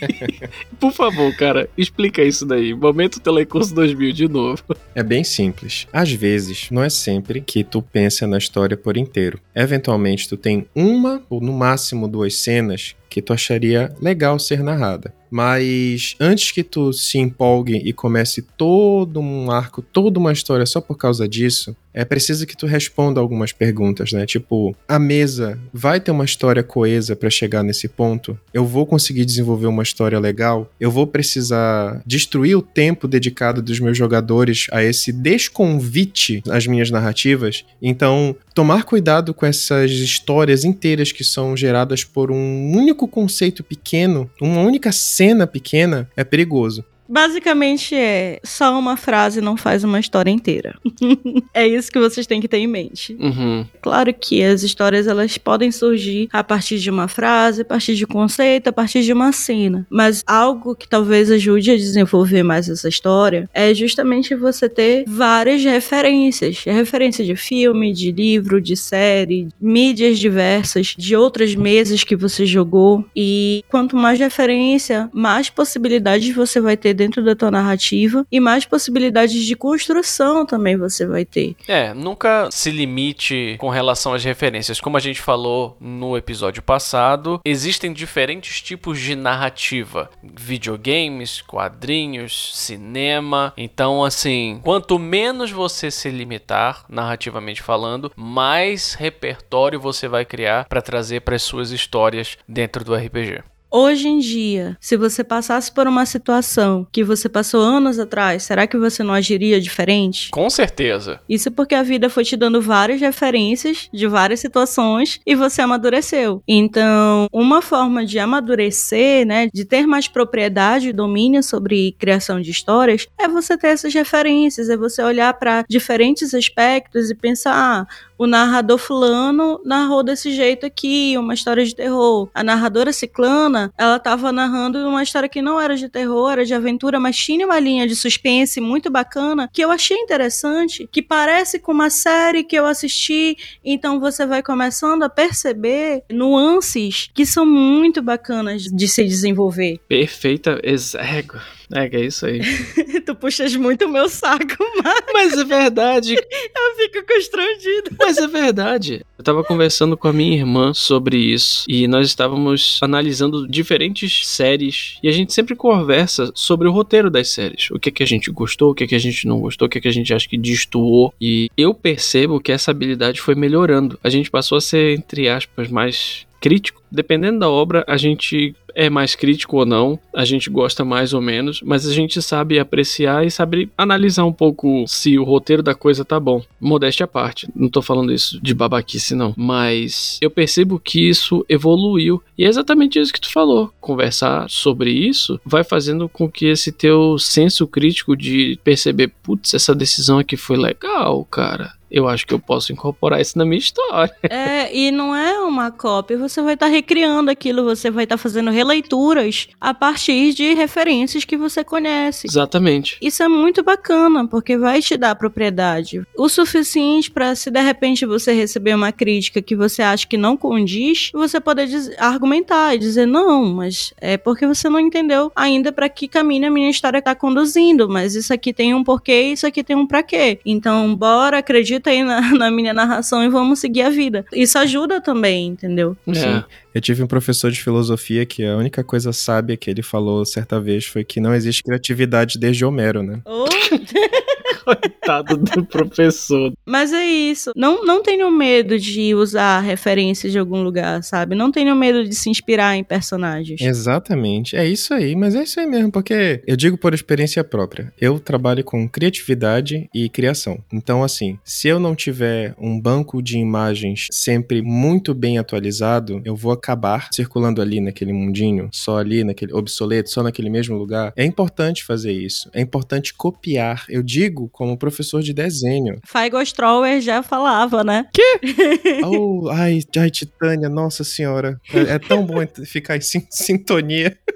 *laughs* Por favor, cara, explica isso daí. Momento Telecurso 2000 de novo. É bem simples. Às vezes, não é sempre que tu pensa na história por inteiro. Eventualmente, tu tem uma ou no máximo duas cenas que tu acharia legal ser narrada. Mas antes que tu se empolgue e comece todo um arco, toda uma história só por causa disso, é preciso que tu responda algumas perguntas, né? Tipo, a mesa vai ter uma história coesa para chegar nesse ponto? Eu vou conseguir desenvolver uma história legal? Eu vou precisar destruir o tempo dedicado dos meus jogadores a esse desconvite às minhas narrativas? Então, tomar cuidado com essas histórias inteiras que são geradas por um único conceito pequeno, uma única cena pequena, é perigoso. Basicamente é só uma frase não faz uma história inteira. *laughs* é isso que vocês têm que ter em mente. Uhum. Claro que as histórias elas podem surgir a partir de uma frase, a partir de um conceito, a partir de uma cena. Mas algo que talvez ajude a desenvolver mais essa história é justamente você ter várias referências. Referência de filme, de livro, de série, mídias diversas, de outras mesas que você jogou. E quanto mais referência, mais possibilidades você vai ter dentro da tua narrativa e mais possibilidades de construção também você vai ter. É, nunca se limite com relação às referências. Como a gente falou no episódio passado, existem diferentes tipos de narrativa: videogames, quadrinhos, cinema. Então, assim, quanto menos você se limitar, narrativamente falando, mais repertório você vai criar para trazer para as suas histórias dentro do RPG. Hoje em dia, se você passasse por uma situação que você passou anos atrás, será que você não agiria diferente? Com certeza. Isso porque a vida foi te dando várias referências de várias situações e você amadureceu. Então, uma forma de amadurecer, né, de ter mais propriedade e domínio sobre criação de histórias, é você ter essas referências, é você olhar para diferentes aspectos e pensar, ah, o narrador fulano narrou desse jeito aqui, uma história de terror. A narradora ciclana, ela estava narrando uma história que não era de terror, era de aventura, mas tinha uma linha de suspense muito bacana que eu achei interessante, que parece com uma série que eu assisti, então você vai começando a perceber nuances que são muito bacanas de se desenvolver. Perfeita, exato. É, que é isso aí. *laughs* tu puxas muito o meu saco, *laughs* mas... Mas é verdade. eu fico constrangido. Mas é verdade. Eu tava conversando com a minha irmã sobre isso e nós estávamos analisando diferentes séries e a gente sempre conversa sobre o roteiro das séries. O que é que a gente gostou, o que é que a gente não gostou, o que é que a gente acha que destoou. E eu percebo que essa habilidade foi melhorando. A gente passou a ser, entre aspas, mais crítico. Dependendo da obra, a gente é mais crítico ou não, a gente gosta mais ou menos, mas a gente sabe apreciar e sabe analisar um pouco se o roteiro da coisa tá bom. Modéstia à parte, não tô falando isso de babaquice não, mas eu percebo que isso evoluiu e é exatamente isso que tu falou. Conversar sobre isso vai fazendo com que esse teu senso crítico de perceber, putz, essa decisão aqui foi legal, cara eu acho que eu posso incorporar isso na minha história. *laughs* É, e não é uma cópia, você vai estar tá recriando aquilo, você vai estar tá fazendo releituras a partir de referências que você conhece. Exatamente. Isso é muito bacana, porque vai te dar propriedade o suficiente para se de repente você receber uma crítica que você acha que não condiz, você poder argumentar e dizer não, mas é porque você não entendeu ainda para que caminho a minha história está conduzindo, mas isso aqui tem um porquê, isso aqui tem um para quê. Então, bora acreditar acredita aí na, *laughs* na minha narração e vamos seguir a vida. Isso ajuda também, entendeu? É. Sim. Eu tive um professor de filosofia que a única coisa sábia que ele falou certa vez foi que não existe criatividade desde Homero, né? Oh. *laughs* *laughs* Coitado do professor. Mas é isso. Não, não tenham medo de usar referências de algum lugar, sabe? Não tenham medo de se inspirar em personagens. Exatamente. É isso aí. Mas é isso aí mesmo, porque eu digo por experiência própria. Eu trabalho com criatividade e criação. Então, assim, se eu não tiver um banco de imagens sempre muito bem atualizado, eu vou acabar circulando ali naquele mundinho, só ali, naquele obsoleto, só naquele mesmo lugar. É importante fazer isso. É importante copiar. Eu digo como professor de desenho. Feigo Strower já falava, né? Que? *laughs* oh, ai, ai, Titânia, nossa senhora. É, é tão bom *laughs* ficar em sintonia. *laughs*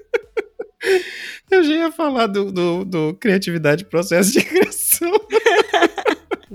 Eu já ia falar do, do, do criatividade processo de criação.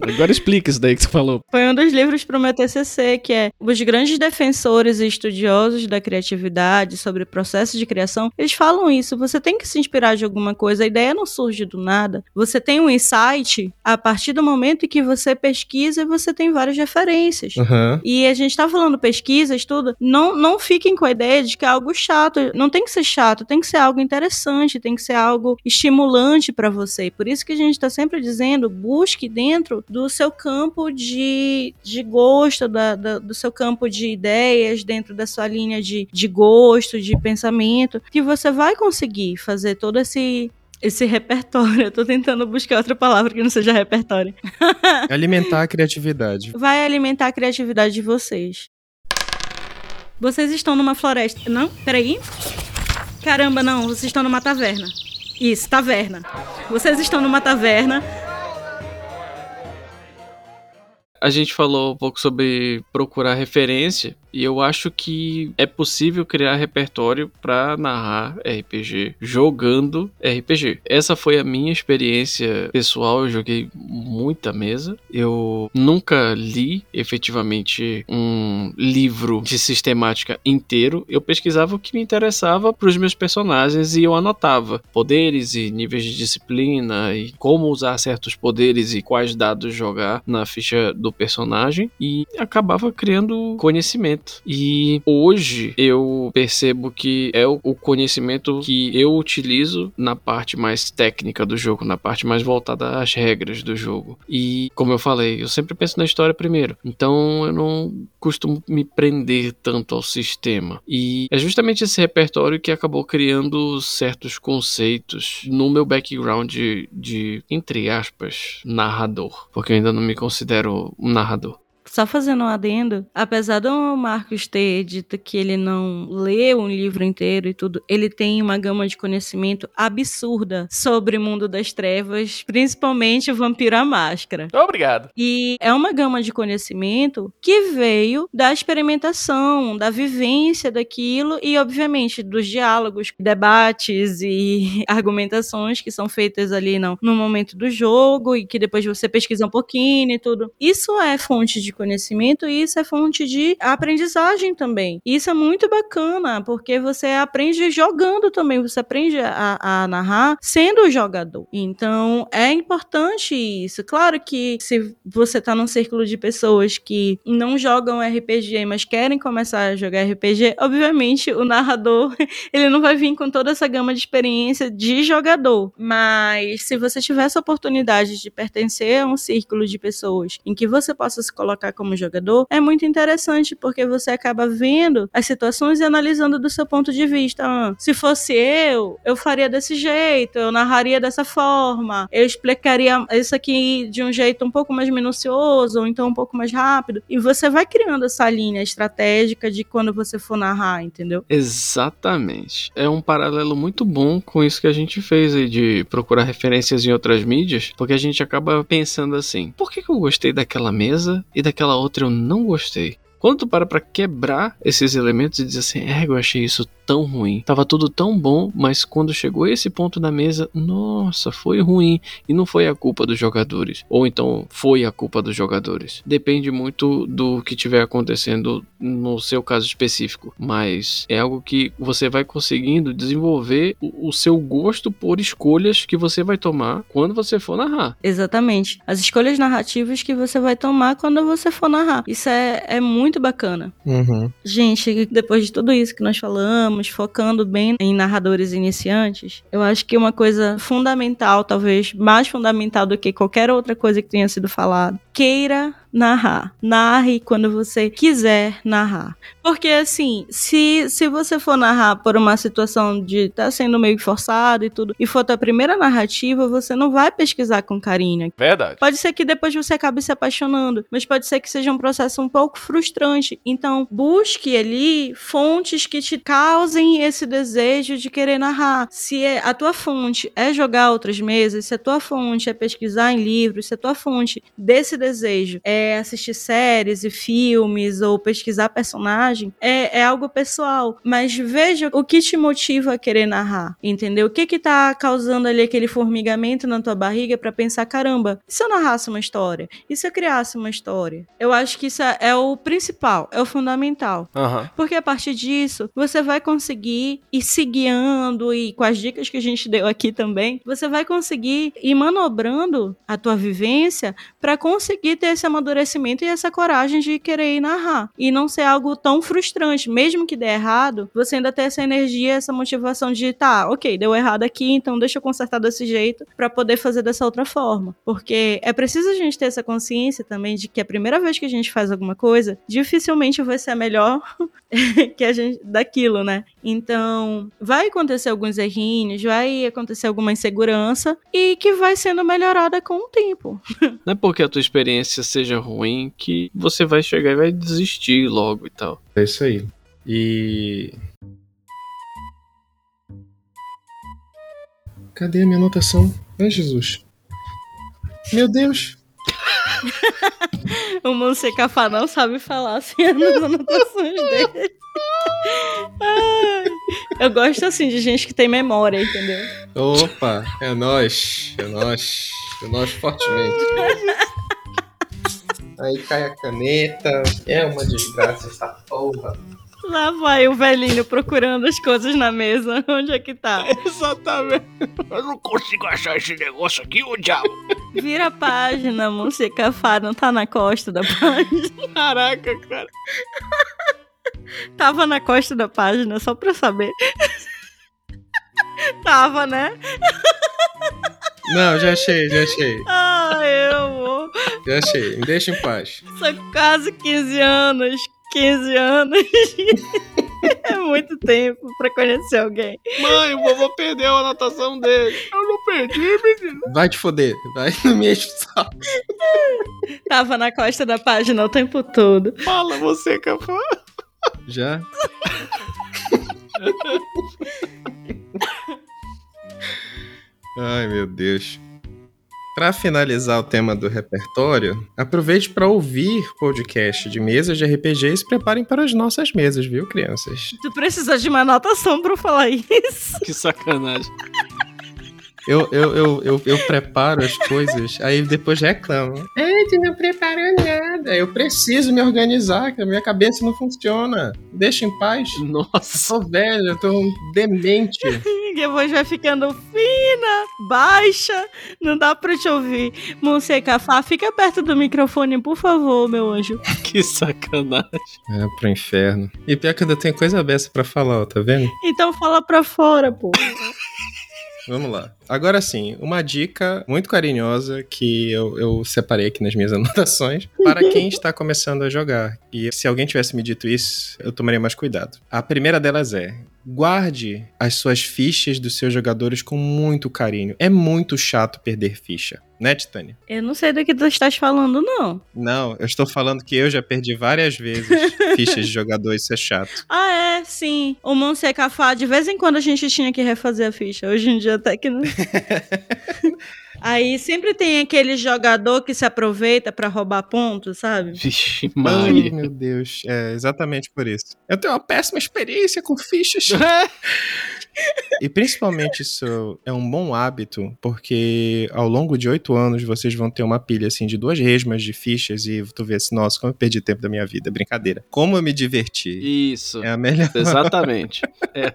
Agora explica isso daí que você falou. Foi um dos livros para o meu TCC, que é Os Grandes Defensores e Estudiosos da Criatividade sobre o processo de criação. Eles falam isso, você tem que se inspirar de alguma coisa, a ideia não surge do nada. Você tem um insight a partir do momento em que você pesquisa e você tem várias referências. Uhum. E a gente está falando pesquisa, estudo, não, não fiquem com a ideia de que é algo chato. Não tem que ser chato, tem que ser algo interessante, tem que ser algo estimulante para você. Por isso que a gente está sempre dizendo, busque dentro do seu campo de, de gosto, da, da, do seu campo de ideias, dentro da sua linha de, de gosto, de pensamento, que você vai conseguir fazer todo esse, esse repertório. *laughs* Eu tô tentando buscar outra palavra que não seja repertório. *laughs* Alimentar a criatividade. Vai alimentar a criatividade de vocês. Vocês estão numa floresta. Não? Peraí. Caramba, não. Vocês estão numa taverna. Isso, taverna. Vocês estão numa taverna a gente falou um pouco sobre procurar referência e eu acho que é possível criar repertório para narrar RPG jogando RPG. Essa foi a minha experiência pessoal. Eu joguei muita mesa. Eu nunca li efetivamente um livro de sistemática inteiro. Eu pesquisava o que me interessava para os meus personagens e eu anotava poderes e níveis de disciplina e como usar certos poderes e quais dados jogar na ficha do personagem e acabava criando conhecimento conhecimento. E hoje eu percebo que é o conhecimento que eu utilizo na parte mais técnica do jogo, na parte mais voltada às regras do jogo. E como eu falei, eu sempre penso na história primeiro. Então eu não costumo me prender tanto ao sistema. E é justamente esse repertório que acabou criando certos conceitos no meu background de, de entre aspas, narrador. Porque eu ainda não me considero um narrador. Só fazendo um adendo, apesar do Marcos ter dito que ele não lê um livro inteiro e tudo, ele tem uma gama de conhecimento absurda sobre o mundo das trevas, principalmente o Vampiro à Máscara. Obrigado. E é uma gama de conhecimento que veio da experimentação, da vivência daquilo e, obviamente, dos diálogos, debates e *laughs* argumentações que são feitas ali no, no momento do jogo e que depois você pesquisa um pouquinho e tudo. Isso é fonte de conhecimento e isso é fonte de aprendizagem também. Isso é muito bacana, porque você aprende jogando também, você aprende a, a narrar sendo jogador. Então, é importante isso. Claro que se você tá num círculo de pessoas que não jogam RPG, mas querem começar a jogar RPG, obviamente o narrador, *laughs* ele não vai vir com toda essa gama de experiência de jogador. Mas se você tiver essa oportunidade de pertencer a um círculo de pessoas em que você possa se colocar colocar como jogador, é muito interessante, porque você acaba vendo as situações e analisando do seu ponto de vista. Ah, se fosse eu, eu faria desse jeito, eu narraria dessa forma, eu explicaria isso aqui de um jeito um pouco mais minucioso, ou então um pouco mais rápido. E você vai criando essa linha estratégica de quando você for narrar, entendeu? Exatamente. É um paralelo muito bom com isso que a gente fez aí de procurar referências em outras mídias, porque a gente acaba pensando assim: por que, eu gostei daquela mesa e daquela outra eu não gostei? Quando tu para pra quebrar esses elementos e diz assim, é, eu achei isso tão ruim. Tava tudo tão bom, mas quando chegou esse ponto da mesa, nossa, foi ruim. E não foi a culpa dos jogadores. Ou então foi a culpa dos jogadores. Depende muito do que tiver acontecendo no seu caso específico. Mas é algo que você vai conseguindo desenvolver o, o seu gosto por escolhas que você vai tomar quando você for narrar. Exatamente. As escolhas narrativas que você vai tomar quando você for narrar. Isso é, é muito bacana. Uhum. Gente, depois de tudo isso que nós falamos, focando bem em narradores iniciantes, eu acho que uma coisa fundamental, talvez mais fundamental do que qualquer outra coisa que tenha sido falada, queira narrar. Narre quando você quiser narrar. Porque, assim, se, se você for narrar por uma situação de estar tá sendo meio forçado e tudo, e for tua primeira narrativa, você não vai pesquisar com carinho. Verdade. Pode ser que depois você acabe se apaixonando, mas pode ser que seja um processo um pouco frustrante. Então, busque ali fontes que te causem esse desejo de querer narrar. Se é, a tua fonte é jogar outras mesas, se a tua fonte é pesquisar em livros, se a tua fonte desse desejo é assistir séries e filmes ou pesquisar personagem, é, é algo pessoal. Mas veja o que te motiva a querer narrar, entendeu? O que que tá causando ali aquele formigamento na tua barriga para pensar, caramba, e se eu narrasse uma história? E se eu criasse uma história? Eu acho que isso é, é o principal, é o fundamental. Aham. Porque a partir disso, você vai conseguir ir se guiando e com as dicas que a gente deu aqui também, você vai conseguir ir manobrando a tua vivência para conseguir ter esse amadurecimento e essa coragem de querer ir narrar. E não ser algo tão frustrante. Mesmo que dê errado, você ainda ter essa energia, essa motivação de, tá, ok, deu errado aqui, então deixa eu consertar desse jeito para poder fazer dessa outra forma. Porque é preciso a gente ter essa consciência também de que a primeira vez que a gente faz alguma coisa, dificilmente vai ser a melhor *laughs* que a gente daquilo, né? Então, vai acontecer alguns errinhos, vai acontecer alguma insegurança e que vai sendo melhorada com o tempo. *laughs* Não é porque a tua experiência seja ruim que você vai chegar e vai desistir logo e tal. É isso aí. E. Cadê a minha anotação? Ai, Jesus. Meu Deus. *laughs* O Monseca não sabe falar assim as anotações dele. Ai, eu gosto assim de gente que tem memória, entendeu? Opa, é nós. É nós. É nós fortemente. Aí cai a caneta. É uma desgraça essa porra. Lá vai o velhinho procurando as coisas na mesa. *laughs* Onde é que tá? Exatamente. Eu não consigo achar esse negócio aqui, ô diabo. Vira a página, Fá, não tá na costa da página. Caraca, cara. Tava na costa da página, só pra saber. Tava, né? Não, já achei, já achei. Ai, eu vou. Já achei. Me deixa em paz. São quase 15 anos. 15 anos. *laughs* É muito tempo pra conhecer alguém. Mãe, o vovô perdeu a anotação dele. Eu não perdi, menino. Vai te foder. Vai, não me enche o saco. Tava na costa da página o tempo todo. Fala você, Cafá. Já? *laughs* Ai, meu Deus. Para finalizar o tema do repertório, aproveite para ouvir podcast de mesas de RPG e se preparem para as nossas mesas, viu, crianças? Tu precisa de uma anotação pra eu falar isso. Que sacanagem. *laughs* Eu, eu, eu, eu, eu preparo as coisas, aí depois reclamo. É, tu não preparou nada. Eu preciso me organizar, que a minha cabeça não funciona. Deixa em paz. Nossa. Sou velho, eu tô um demente. *laughs* E a voz vai ficando fina, baixa. Não dá pra te ouvir. Monseca Fá, fica perto do microfone, por favor, meu anjo. *laughs* Que sacanagem. É, pro inferno. E pior que ainda tem coisa dessa pra falar, ó, tá vendo? Então fala pra fora, pô. *laughs* Vamos lá. Agora sim, uma dica muito carinhosa que eu, eu separei aqui nas minhas *laughs* anotações para quem *laughs* está começando a jogar. E se alguém tivesse me dito isso, eu tomaria mais cuidado. A primeira delas é: guarde as suas fichas dos seus jogadores com muito carinho. É muito chato perder ficha. Né, Titânia? Eu não sei do que tu estás falando, não. Não, eu estou falando que eu já perdi várias vezes *laughs* fichas de jogador, isso é chato. Ah, é, sim. O Monseca Fá, de vez em quando a gente tinha que refazer a ficha. Hoje em dia até que não. Aí sempre tem aquele jogador que se aproveita pra roubar pontos, sabe? Vixe, Ai, Maria. meu Deus. É exatamente por isso. Eu tenho uma péssima experiência com fichas. *laughs* E principalmente isso é um bom hábito, porque ao longo de oito anos vocês vão ter uma pilha assim de duas resmas de fichas e tu vê assim, nossa, como eu perdi tempo da minha vida. Brincadeira. Como eu me diverti. Isso. É a melhor. *laughs* Exatamente. É.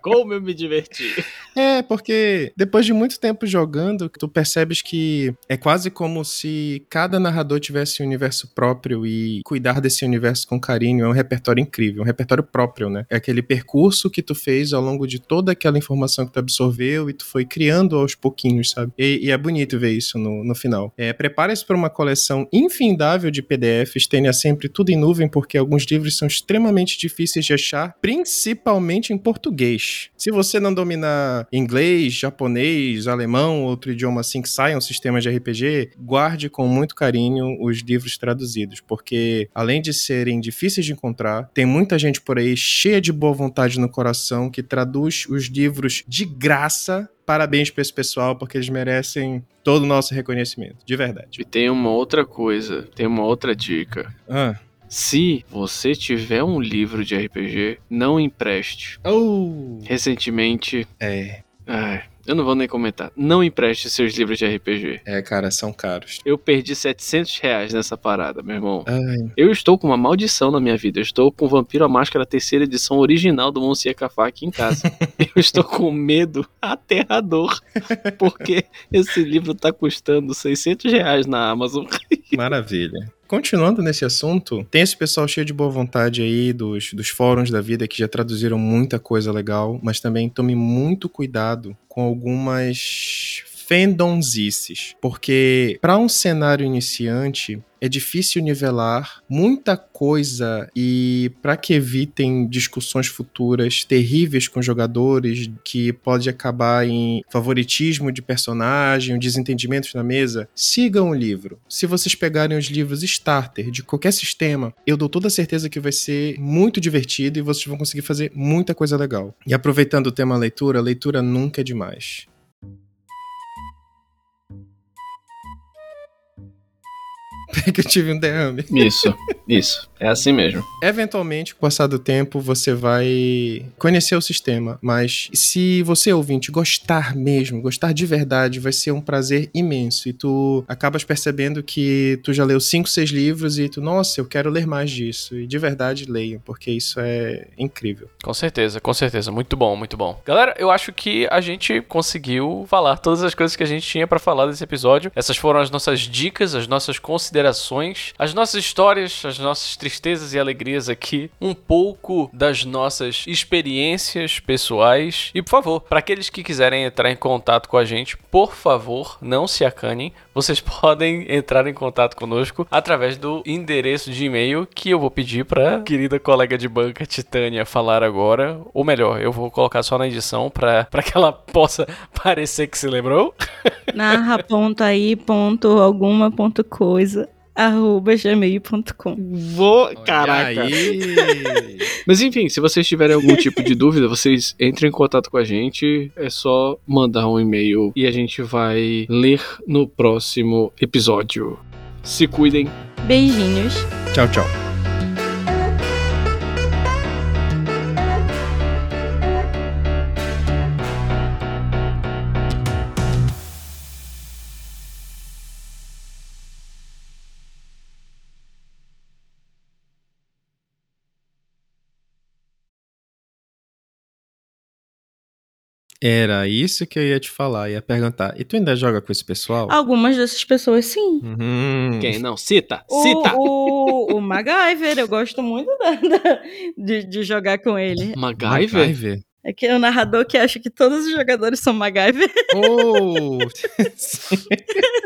Como eu me diverti. É, porque depois de muito tempo jogando, tu percebes que é quase como se cada narrador tivesse um universo próprio e cuidar desse universo com carinho é um repertório incrível, um repertório próprio, né? É aquele percurso que tu fez ao longo de toda aquela informação que tu absorveu e tu foi criando aos pouquinhos, sabe? E, e é bonito ver isso no, no final. É, Prepare-se para uma coleção infindável de PDFs, tenha sempre tudo em nuvem, porque alguns livros são extremamente difíceis de achar, principalmente em português. Se você não dominar inglês, japonês, alemão, outro idioma assim que saia um sistema de RPG, guarde com muito carinho os livros traduzidos, porque além de serem difíceis de encontrar, tem muita gente por aí cheia de boa vontade no coração que traduz os livros de graça. Parabéns para esse pessoal, porque eles merecem todo o nosso reconhecimento, de verdade. E tem uma outra coisa, tem uma outra dica. Ah. Se você tiver um livro de RPG, não empreste. Oh. Recentemente, É, ai, eu não vou nem comentar. Não empreste seus livros de RPG. é, cara, são caros. Eu perdi 700 reais nessa parada, meu irmão. Ai, Eu estou com uma maldição na minha vida. Eu estou com Vampiro a Máscara terceira edição original do Monsieur Cafá aqui em casa. *laughs* Eu estou com medo aterrador. Porque esse livro tá custando 600 reais na Amazon. *laughs* *laughs* Maravilha. Continuando nesse assunto, tem esse pessoal cheio de boa vontade aí dos, dos fóruns da vida que já traduziram muita coisa legal, mas também tome muito cuidado com algumas fandomzices, porque para um cenário iniciante é difícil nivelar muita coisa e para que evitem discussões futuras terríveis com jogadores que pode acabar em favoritismo de personagem, desentendimentos na mesa, sigam o livro. Se vocês pegarem os livros starter de qualquer sistema, eu dou toda a certeza que vai ser muito divertido e vocês vão conseguir fazer muita coisa legal. E aproveitando o tema leitura, leitura nunca é demais. *laughs* que eu tive um derrame. Isso, isso. É assim mesmo. Eventualmente, com o passar do tempo, você vai conhecer o sistema, mas se você, ouvinte, gostar mesmo, gostar de verdade, vai ser um prazer imenso. E tu acabas percebendo que tu já leu cinco, seis livros e tu, nossa, eu quero ler mais disso. E de verdade, leiam, porque isso é incrível. Com certeza, com certeza. Muito bom, muito bom. Galera, eu acho que a gente conseguiu falar todas as coisas que a gente tinha pra falar desse episódio. Essas foram as nossas dicas, as nossas considerações, as nossas histórias, as nossas tristezas e alegrias aqui, um pouco das nossas experiências pessoais. E por favor, para aqueles que quiserem entrar em contato com a gente, por favor, não se acanem. Vocês *laughs* podem entrar em contato conosco através do endereço de e-mail que eu vou pedir para querida colega de banca Titânia falar agora, ou melhor, eu vou colocar só na edição para que ela *laughs* possa parecer que se lembrou. Narra ponto aí, ponto alguma, ponto coisa, arroba gmail.com. Vou. Caraca. Aí. *laughs* Mas enfim, se vocês tiverem algum tipo de dúvida, vocês entrem em contato com a gente. É só mandar um e-mail e a gente vai ler no próximo episódio. Se cuidem. Beijinhos. tchau, tchau. Era isso que eu ia te falar, ia perguntar. E tu ainda joga com esse pessoal? Algumas dessas pessoas, sim. Uhum. Quem não? Cita! O, Cita! o, o MacGyver, eu gosto muito da- da- de, de jogar com ele. MacGyver? MacGyver. É que é o narrador que acha que todos os jogadores são MacGyver. *laughs* Oh! *laughs*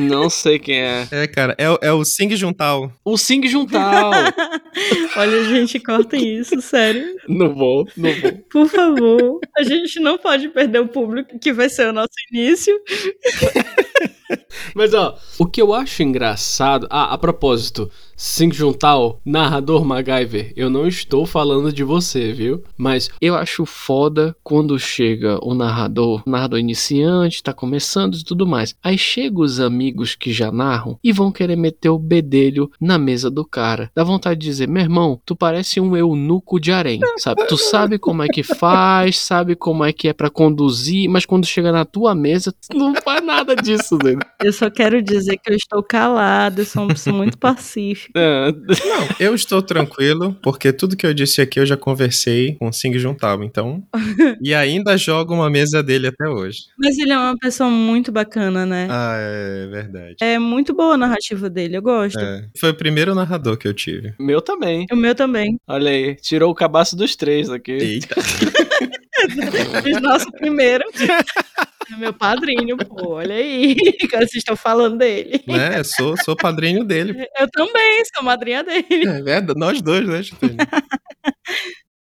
Não sei quem é. é, cara, é, o- é o Sing Juntal. O Sing Juntal. *laughs* Olha, gente, cortem isso, sério. não vou, não vou. Por favor. A gente não pode perder o público, que vai ser o nosso início. Mas ó, o que eu acho engraçado. Ah, a propósito, Sing Juntal, narrador MacGyver, eu não estou falando de você, viu? Mas Eu acho foda quando chega o narrador, narrador iniciante, tá começando e tudo mais. Aí chega os amigos que já narram e vão querer meter o bedelho na mesa do cara. Dá vontade de dizer, meu irmão, tu parece um eunuco de harém, sabe? Tu sabe como é que faz, sabe como é que é pra conduzir, mas quando chega na tua mesa, tu não faz nada disso, né? Eu só quero dizer que eu estou calada, eu sou uma pessoa muito pacífica. É, Não, eu estou tranquilo, porque tudo que eu disse aqui eu já conversei com o Sing Juntal, então. *laughs* E ainda jogo uma mesa dele até hoje. Mas ele é uma pessoa muito bacana, né? Ah, é verdade. É muito boa a narrativa dele, eu gosto. É. Foi o primeiro narrador que eu tive. meu também. O meu também. Olha aí, tirou o cabaço dos três aqui. Eita. *laughs* Fiz nosso primeiro. *laughs* É *laughs* meu padrinho, pô. Olha aí. *laughs* que Vocês estão falando dele. né? Sou, sou padrinho dele. *laughs* Eu também sou madrinha dele. É verdade, nós dois, né, Chitene?